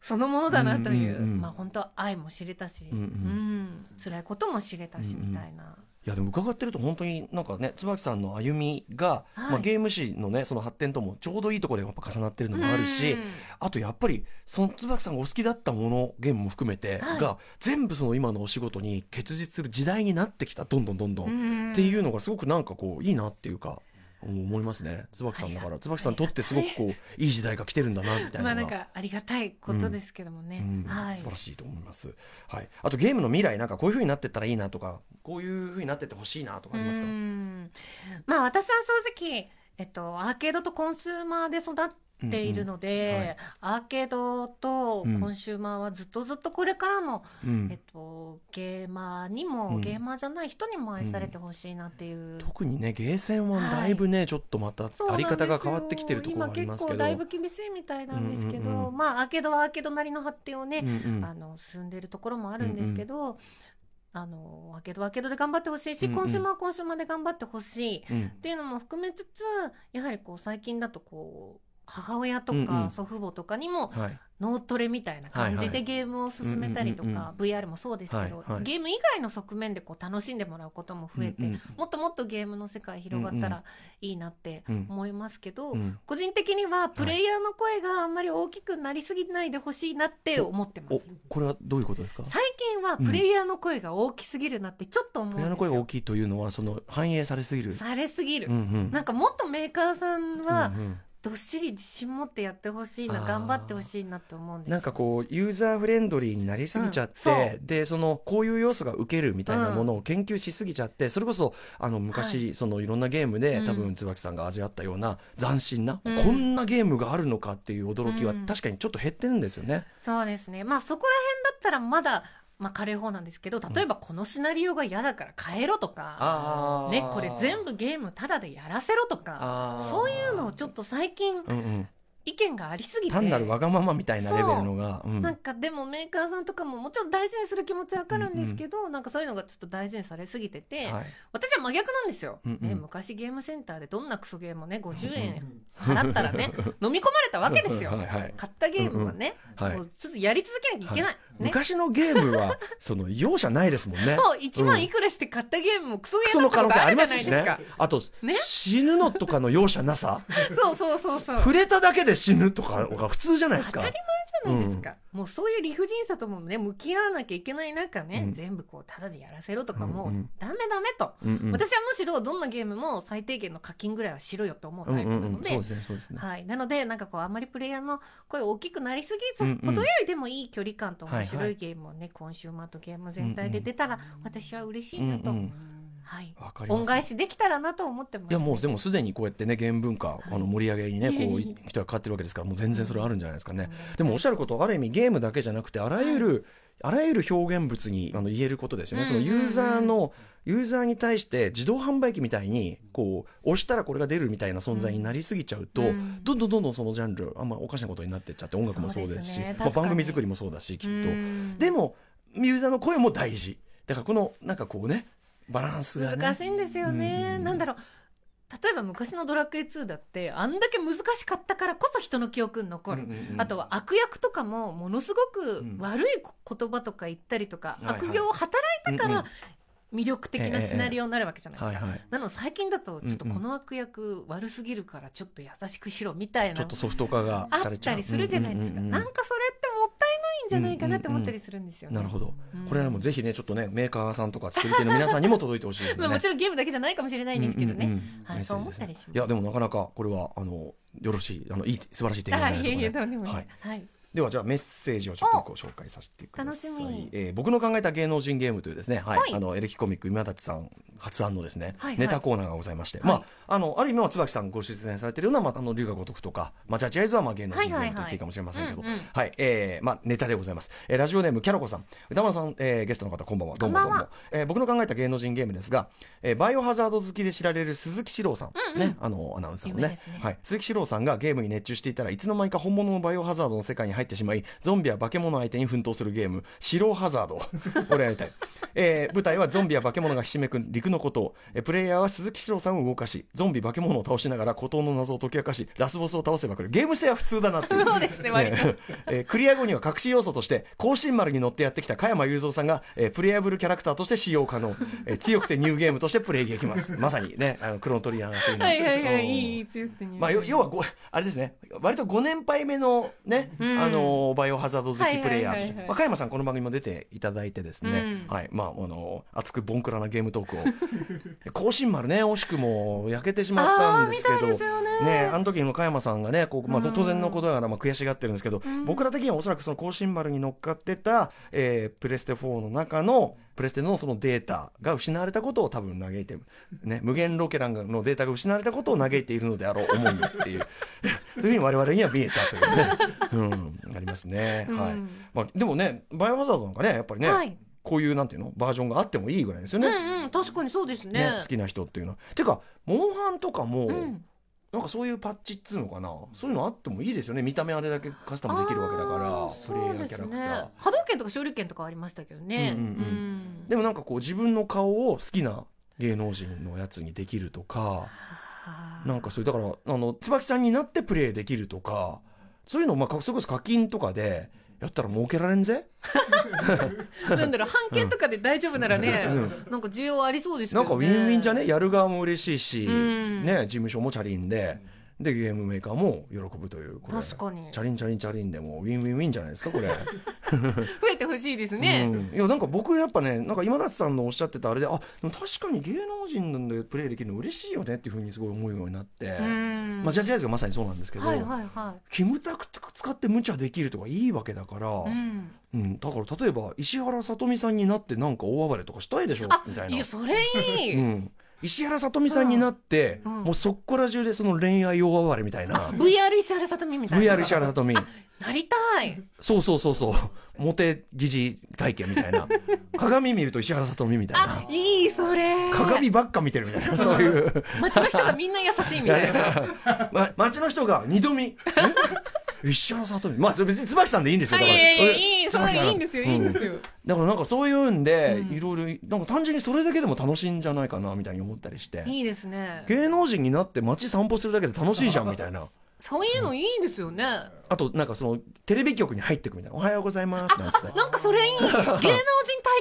B: そのものだなという、
A: うんうんうん
B: まあ本当愛も知れたし、
A: うんうん。
B: うん。辛いことも知れたし、
A: うんうん。
B: みたいな。
A: いやでも伺ってると本当になんかね椿さんの歩みが、
B: はい。
A: まあ、ゲーム史のねその発展ともちょうどいいところでやっぱ重なってるのもあるし、
B: うん。
A: あとやっぱりその椿さんがお好きだったものゲームも含めて、
B: はい。
A: が全部その今のお仕事に結実する時代になってきたどんどんどんどん、
B: ん。
A: っていうのがすごくなんかこういいなっていうか思いますね。椿さんだから。椿さんにとってすごくこういい。時代が来てるんだなみたいな。
B: まあなんかありがたいことですけどもね、
A: うん。
B: はい。
A: 素晴らしいと思います。はい。あとゲームの未来なんかこういう風になってったらいいなとか、こういう風になってってほしいなとかありますか？
B: うん。まあ私は正直えっとアーケードとコンシューマーで育っているので、
A: うんうんはい。
B: アーケードとコンシューマーはずっとずっとこれからの、
A: うん。
B: えっと、ゲーマーにも、
A: うん。
B: ゲーマーじゃない人にも愛されてほしいなっていう、
A: 特にねゲーセンはだいぶね、ちょっとまたあり方が変わってきてるところはありますけど。
B: 今結構だいぶ厳しいみたいなんですけど、
A: うん。うんうん
B: まあアーケードはアーケードなりの発展をね、
A: うんうん
B: あの進んでいるところもあるんですけど、あのアーケードはアーケードで頑張ってほしいし、
A: うんうん。
B: コンシューマーはコンシューマーで頑張ってほしいっ
A: うん。
B: ていうのも含めつつやはりこう最近だとこう母親とか祖父母とかにも
A: はい。
B: 脳トレみたいな感じでゲームを進めたりとか VR もそうですけど、ゲーム以外の側面でこう楽しんでもらうことも増えて、もっともっとゲームの世界広がったらいいなって
A: うん
B: 思いますけど、
A: うん
B: 個人的にはプレイヤーの声があんまり大きくなりすぎないでほしいなって思ってます。
A: おこれはどういうことですか？
B: 最近はプレイヤーの声が大きすぎるなってちょっと思うんですよ。
A: プレイヤーの声が大きいというのはその反映されすぎる。
B: されすぎる、なんかもっとメーカーさんは、どっしり自信持ってやってほしいな頑張ってほしいなって思うんですよ。
A: なんかこうユーザーフレンドリーになりすぎちゃって、
B: うん
A: でそのこういう要素が受けるみたいなものを研究しすぎちゃって、それこそあの昔、
B: はい。
A: そのいろんなゲームで、
B: うん。
A: 多分椿さんが味わったような斬新な、
B: うん。
A: こんなゲームがあるのかっていう驚きは
B: うん。
A: 確かにちょっと減ってるんですよね。
B: そうですね。まあそこら辺だったらまだまあ軽い方なんですけど例えばこのシナリオが嫌だから変えろとか、
A: あー。
B: ね、これ全部ゲームタダでやらせろとかそういうのをちょっと最近
A: うんうん、
B: 意見がありすぎて。
A: 単なるわがままみたいなレベルのが、うん。
B: なんかでもメーカーさんとかももちろん大事にする気持ちはわかるんですけど、なんかそういうのがちょっと大事にされすぎてて、
A: はい。
B: 私は真逆なんですよ、
A: うんうん。
B: ね、昔ゲームセンターでどんなクソゲームもね50円払ったらね [LAUGHS] 飲み込まれたわけですよ。
A: はいはい。
B: 買ったゲームはね、
A: はい。
B: もうちょっとやり続けなきゃいけない、ね。
A: 昔のゲームはその容赦ないですもんね。[LAUGHS]
B: もう1万いくらして買ったゲームもクソゲ
A: そ
B: ーム
A: の可能性あり
B: るじゃないです
A: ますしね
B: か。
A: あと、
B: ね。
A: 死ぬのとかの容赦なさ。[LAUGHS]
B: そうそうそうそう。
A: 触れただけで死ぬとかが普通じゃないですか。
B: 当たりじゃないですか、もうそういう理不尽さともね向き合わなきゃいけない中ね、
A: うん。
B: 全部こうただでやらせろとかもう
A: うんうん。
B: ダメダメと、
A: うんうん。
B: 私はむしろどんなゲームも最低限の課金ぐらいはしろよと思う
A: うん
B: タイプなので、
A: うんうんそうですねそうですね。
B: はい、なのでなんかこうあんまりプレイヤーの声大きくなりすぎず、
A: うんうん
B: 程よいでもいい距離感と面白
A: はいはい。
B: ゲームをね、コンシューマーとゲーム全体で出たら私は嬉しいなと、
A: うんうん
B: はい、
A: わかります。
B: 恩返しできたらなと思ってます、
A: いやもうでもすでにこうやってねゲーム文化、あの盛り上げにね [LAUGHS] こう人が変わってるわけですからもう全然それあるんじゃないですかね、
B: うん。
A: でもおっしゃることある意味ゲームだけじゃなくてあらゆる、あらゆる表現物にあの言えることですよね、そのユーザーのユーザーに対して自動販売機みたいにこう押したらこれが出るみたいな存在になりすぎちゃうと、
B: うん。
A: どんどんどんどんそのジャンルあんまおかしなことになってっちゃって音楽もそうですし
B: ね。確かに。
A: 番組作りもそうだしきっと、
B: うん。
A: でもユーザーの声も大事。だからこのなんかこうねバランスがね。
B: 難しいんですよね、
A: うん。
B: なんだろう。例えば昔の「ドラクエ2」だってあんだけ難しかったからこそ人の記憶に残る、
A: うんうんうん
B: あとは悪役とかもものすごく
A: うん。
B: 悪い言葉とか言ったりとか、
A: はいはい。
B: 悪行を働いたか
A: うんうん。
B: ら魅力的なシナリオになるわけじゃないですか。
A: はいはい。
B: なので最近だとちょっと
A: うんうん。
B: この悪役悪すぎるからちょっと優しくしろみたいな
A: ちょっとソフト化が
B: あ
A: されちゃう。
B: ったりするじゃないですか、
A: うんうんうん。
B: なんかそれってもんじゃないかなって思ったりするんですよね。
A: なるほど、
B: うん。
A: これはもうぜひねちょっとねメーカーさんとか作り手の皆さんにも届いてほしいね、
B: まあ、もちろんゲームだけじゃないかもしれないんですけどね。
A: うんうんうん。
B: はいそう思ったりします。
A: いやでもなかなかこれはあのよろしいあのいい素晴らしい提案
B: あ [LAUGHS] いえいえ
A: いでしょうかね
B: どうでもいい。
A: はい。
B: はい
A: ではじゃあメッセージをちょっとご紹介させてくださ
B: 楽しみ
A: い、えー僕の考えた芸能人ゲームというですね、はい
B: はい。
A: あのエレキコミック今立さん発案のですね、
B: はいはい。
A: ネタコーナーがございまして、
B: はい。
A: まああのある意味は椿さんご出演されているような、まあ、あの龍が如くとか、まあ、ジャッジアイズはまあ芸能人ゲームと言っていいかもしれませんけど
B: はいはいはい。
A: はい。えーまあ、ネタでございます、えーラジオネームキャロコさん。歌丸さん、えーゲストの方こんばんは。どうもどうも。えー僕の考えた芸能人ゲームですが、えーバイオハザード好きで知られる鈴木史郎さん、ねあのアナウンサーのね。
B: ね。
A: はい、鈴木史郎さんがゲームに熱中していたらいつの間にか本物のバイオハザードの世界に入ってしまいゾンビや化け物相手に奮闘するゲーム「白ハザード」[LAUGHS] これやりたい、えー舞台はゾンビや化け物がひしめく陸のこと。を、えープレイヤーは鈴木史郎さんを動かしゾンビ化け物を倒しながら孤島の謎を解き明かしラスボスを倒せば来る。ゲーム性は普通だなって
B: そうですね割と。
A: ねえークリア後には隠し要素として甲子園丸に乗ってやってきた加山雄三さんが、えープレイヤブルキャラクターとして使用可能、えー強くてニューゲームとしてプレイできます。[LAUGHS] まさにねあのクロノトリガーというの。
B: はいはいは
A: うん。
B: いいい強くて
A: まあ、要要はごあれですね割とご年配目のね、
B: うん
A: あのバイオハザード好きプレイヤーとして。
B: はいはいはいはい。
A: まあ加山さんこの番組も出ていただいてですね、
B: うん。
A: はい。まああの熱くボンクラなゲームトークを。[LAUGHS] 甲信丸ね惜しくも焼けてしまったんですけど。
B: ね。
A: あの時の加山さんがねこう、まあ、
B: うん。
A: 当然のことながらまあ悔しがってるんですけど、
B: ん。
A: 僕ら的にはおそらくその甲信丸に乗っかってた、えープレステ4の中のプレステのそのデータが失われたことを多分嘆いて、ね、無限ロケランのデータが失われたことを嘆いているのであろう思いっていう。というふうに我々には見えたというね、うん、ありますね、はい。
B: うん
A: まあ、でもねバイオハザードなんかねやっぱりね、
B: はい。
A: こういうなんていうの？バージョンがあってもいいぐらいですよね,、
B: うんうん確かにそうですね。
A: ね好きな人っていうのは。ていうかモンハンとかも、
B: うん
A: なんかそういうパッチっつうのかな？そういうのあってもいいですよね。見た目あれだけカスタムできるわけだから。プレイヤーキャラクター、
B: ね。波動拳とか勝利拳とかありましたけどね。
A: うんうんうん。
B: うん。
A: でもなんかこう自分の顔を好きな芸能人のやつにできるとか
B: はあ。
A: なんかそういうだからあの椿さんになってプレイできるとかそういうのまあそれこそ課金とかでやったら儲けられんぜ。[LAUGHS]
B: なんだろう版権とかで大丈夫ならね、
A: う
B: なんか需要ありそうですけどね。
A: なんかウィンウィンじゃね？やる側も嬉しいし、
B: うん。
A: ね事務所もチャリンででゲームメーカーも喜ぶというこれ
B: 確かに。
A: チャリンチャリンチャリンでもウィンウィンウィンじゃないですかこれ、[LAUGHS]
B: 増えてほしいですね、
A: うん、いやなんか僕やっぱねなんか今立さんのおっしゃってたあれであでも確かに芸能人でプレイできるの嬉しいよねっていうふうにすごい思うようになって、
B: うん。
A: まあ、ジャッジアイズがまさにそうなんですけど、
B: はいはいは
A: キムタク使って無茶できるとかいいわけだから、
B: い、うん、
A: うん、だから例えば石原さとみさんになってなんか大暴れとかしたいでしょ
B: あ
A: みたいな。
B: いやそれいい、
A: うん石原さとみさんになって、
B: うん。
A: もうそっこら中でその恋愛大暴れみたいな。
B: VR 石原さとみみたいな。
A: VR 石原さとみ。
B: なりたい。
A: そうそうそうそう。モテ疑似体験みたいな。[LAUGHS] 鏡見ると石原さとみみたいな。
B: あいいそれ。
A: 鏡ばっか見てるみたいな。[LAUGHS] そういう。
B: 街の人がみんな優しいみたいな。[LAUGHS]
A: ま、街の人が二度見？え石原さとみまあ別に椿さんでいいんですよ。
B: はい
A: だから。
B: いやいやいいそれ
A: 椿さ
B: いいんですよいいんですよ、
A: だからなんかそういうんで、
B: うん。
A: いろいろなんか単純にそれだけでも楽しいんじゃないかなみたいに思ったりして。
B: いいですね。
A: 芸能人になって街散歩するだけで楽しいじゃんみたいな
B: そういうのいいですよね、
A: あとなんかそのテレビ局に入ってくみたいな「おはようございます」なんつって。
B: なんかそれいい。芸能人体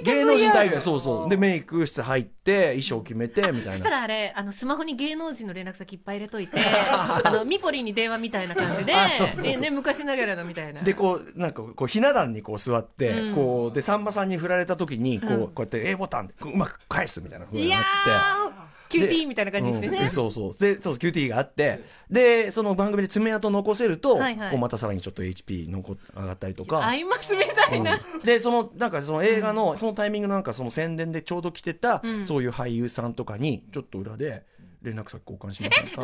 B: 験
A: 芸能人大会そうそう。でメイク室入って衣装決めてみたいな。
B: そしたらあれあのスマホに芸能人の連絡先いっぱい入れといて [LAUGHS] あのミポリンに電話みたいな感じで [LAUGHS]
A: あそうそうそう。
B: えね、昔ながらのみたいな。
A: でこうなんかこうひな壇にこう座って、
B: うん。
A: こうでさんまさんに振られた時にこう,、
B: うん。
A: こうやって A ボタンでこううまく返すみたいな風に
B: いや
A: なって。
B: ー QT みたいな感じにしてね、
A: うん。そうそう。でそう QT があって。でその番組で爪痕残せると、
B: はいはい。
A: またさらにちょっと HP 残っ上がったりとか。
B: 合いますみたいな、
A: うん。でそのなんかその映画のそのタイミングのなんかその宣伝でちょうど来てた、
B: うん。
A: そういう俳優さんとかにちょっと裏で連絡先交換しませんか？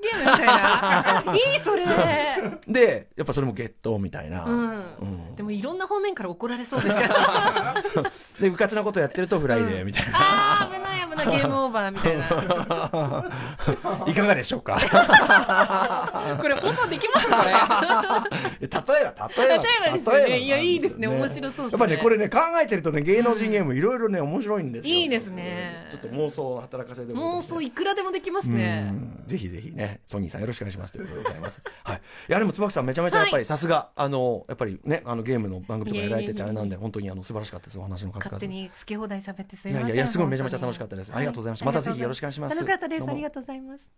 B: ゲームみたいな。[LAUGHS] いいそれ。
A: でやっぱそれもゲットみたいな、
B: うん、
A: うん。
B: でもいろんな方面から怒られそうですから [LAUGHS]
A: でうかつなことやってるとフライデーみたいな、
B: あー危ない。危ないゲームオーバーみたいな。[LAUGHS] い
A: かがでしょうか？[LAUGHS]
B: これ放送できます？これ。[LAUGHS]
A: 例えば例えば。
B: 例えばですよね。いやいいですね。面白そうですね。
A: やっぱねこれね考えてるとね芸能人ゲームいろいろね面白いんですよ。
B: いいですね。
A: ちょっと妄想を働かせて
B: 妄想
A: い
B: いくらでもできますね。
A: ぜひぜひねソニーさんよろしくお願いします。ということでございますはい。いやでも椿さんめちゃめちゃやっぱりさすがあのやっぱりねあのゲームの番組とかやられててあれなんで本当にあの素晴らしかったです。お話の数々。
B: 勝手に好き放題喋ってすい
A: い
B: ません。
A: やいやいやすごいめちゃめちゃ楽しかったですありがとうございましたまたぜひよろしくお願いします。
B: 楽しかったです。ありがとうございます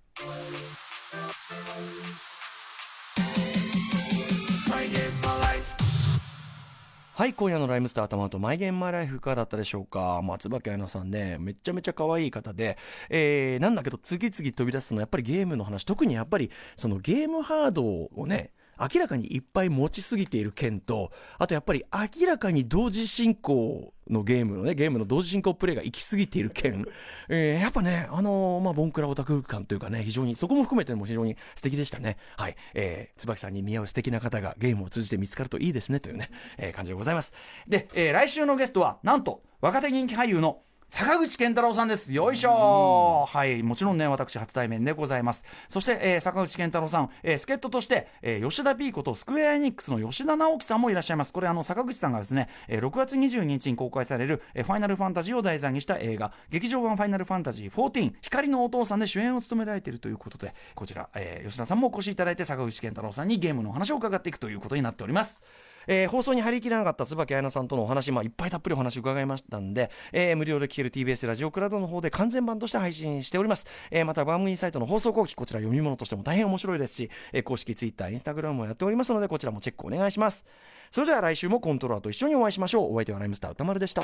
A: はい今夜のライムスター頭とマイゲームマイライフいかがだったでしょうか？松椿彩菜さんねめちゃめちゃ可愛い方で、えー、なんだけど次々飛び出すのはやっぱりゲームの話特にやっぱりそのゲームハードをね明らかにいっぱい持ちすぎている件とあとやっぱり明らかに同時進行のゲームのねゲームの同時進行プレイが行き過ぎている件、えーやっぱねあのーまあボンクラオタク感というかね非常にそこも含めても非常に素敵でしたね。はい、えー、椿さんに見合う素敵な方がゲームを通じて見つかるといいですねというね、えー感じでございます。で、えー来週のゲストはなんと若手人気俳優の坂口健太郎さんです。よいしょはい。もちろんね、私初対面でございます。そして、えー坂口健太郎さん、えー助っ人として、えー吉田 P ことスクエアエニックスの吉田直樹さんもいらっしゃいます。これ、あの、坂口さんがですね、えー6月22日に公開される、えーファイナルファンタジーを題材にした映画、劇場版ファイナルファンタジー14、光のお父さんで主演を務められているということで、こちら、えー吉田さんもお越しいただいて、坂口健太郎さんにゲームのお話を伺っていくということになっております。えー放送に入りきらなかった椿彩菜さんとのお話、まあ、いっぱいたっぷりお話伺いましたんで、えー無料で聞ける TBS ラジオクラウドの方で完全版として配信しております、えーまた番組サイトの放送後期こちら読み物としても大変面白いですし、えー公式 Twitter、Instagram もやっておりますのでこちらもチェックお願いします。それでは来週もコントローラーと一緒にお会いしましょう。お相手はライムスター歌丸でした。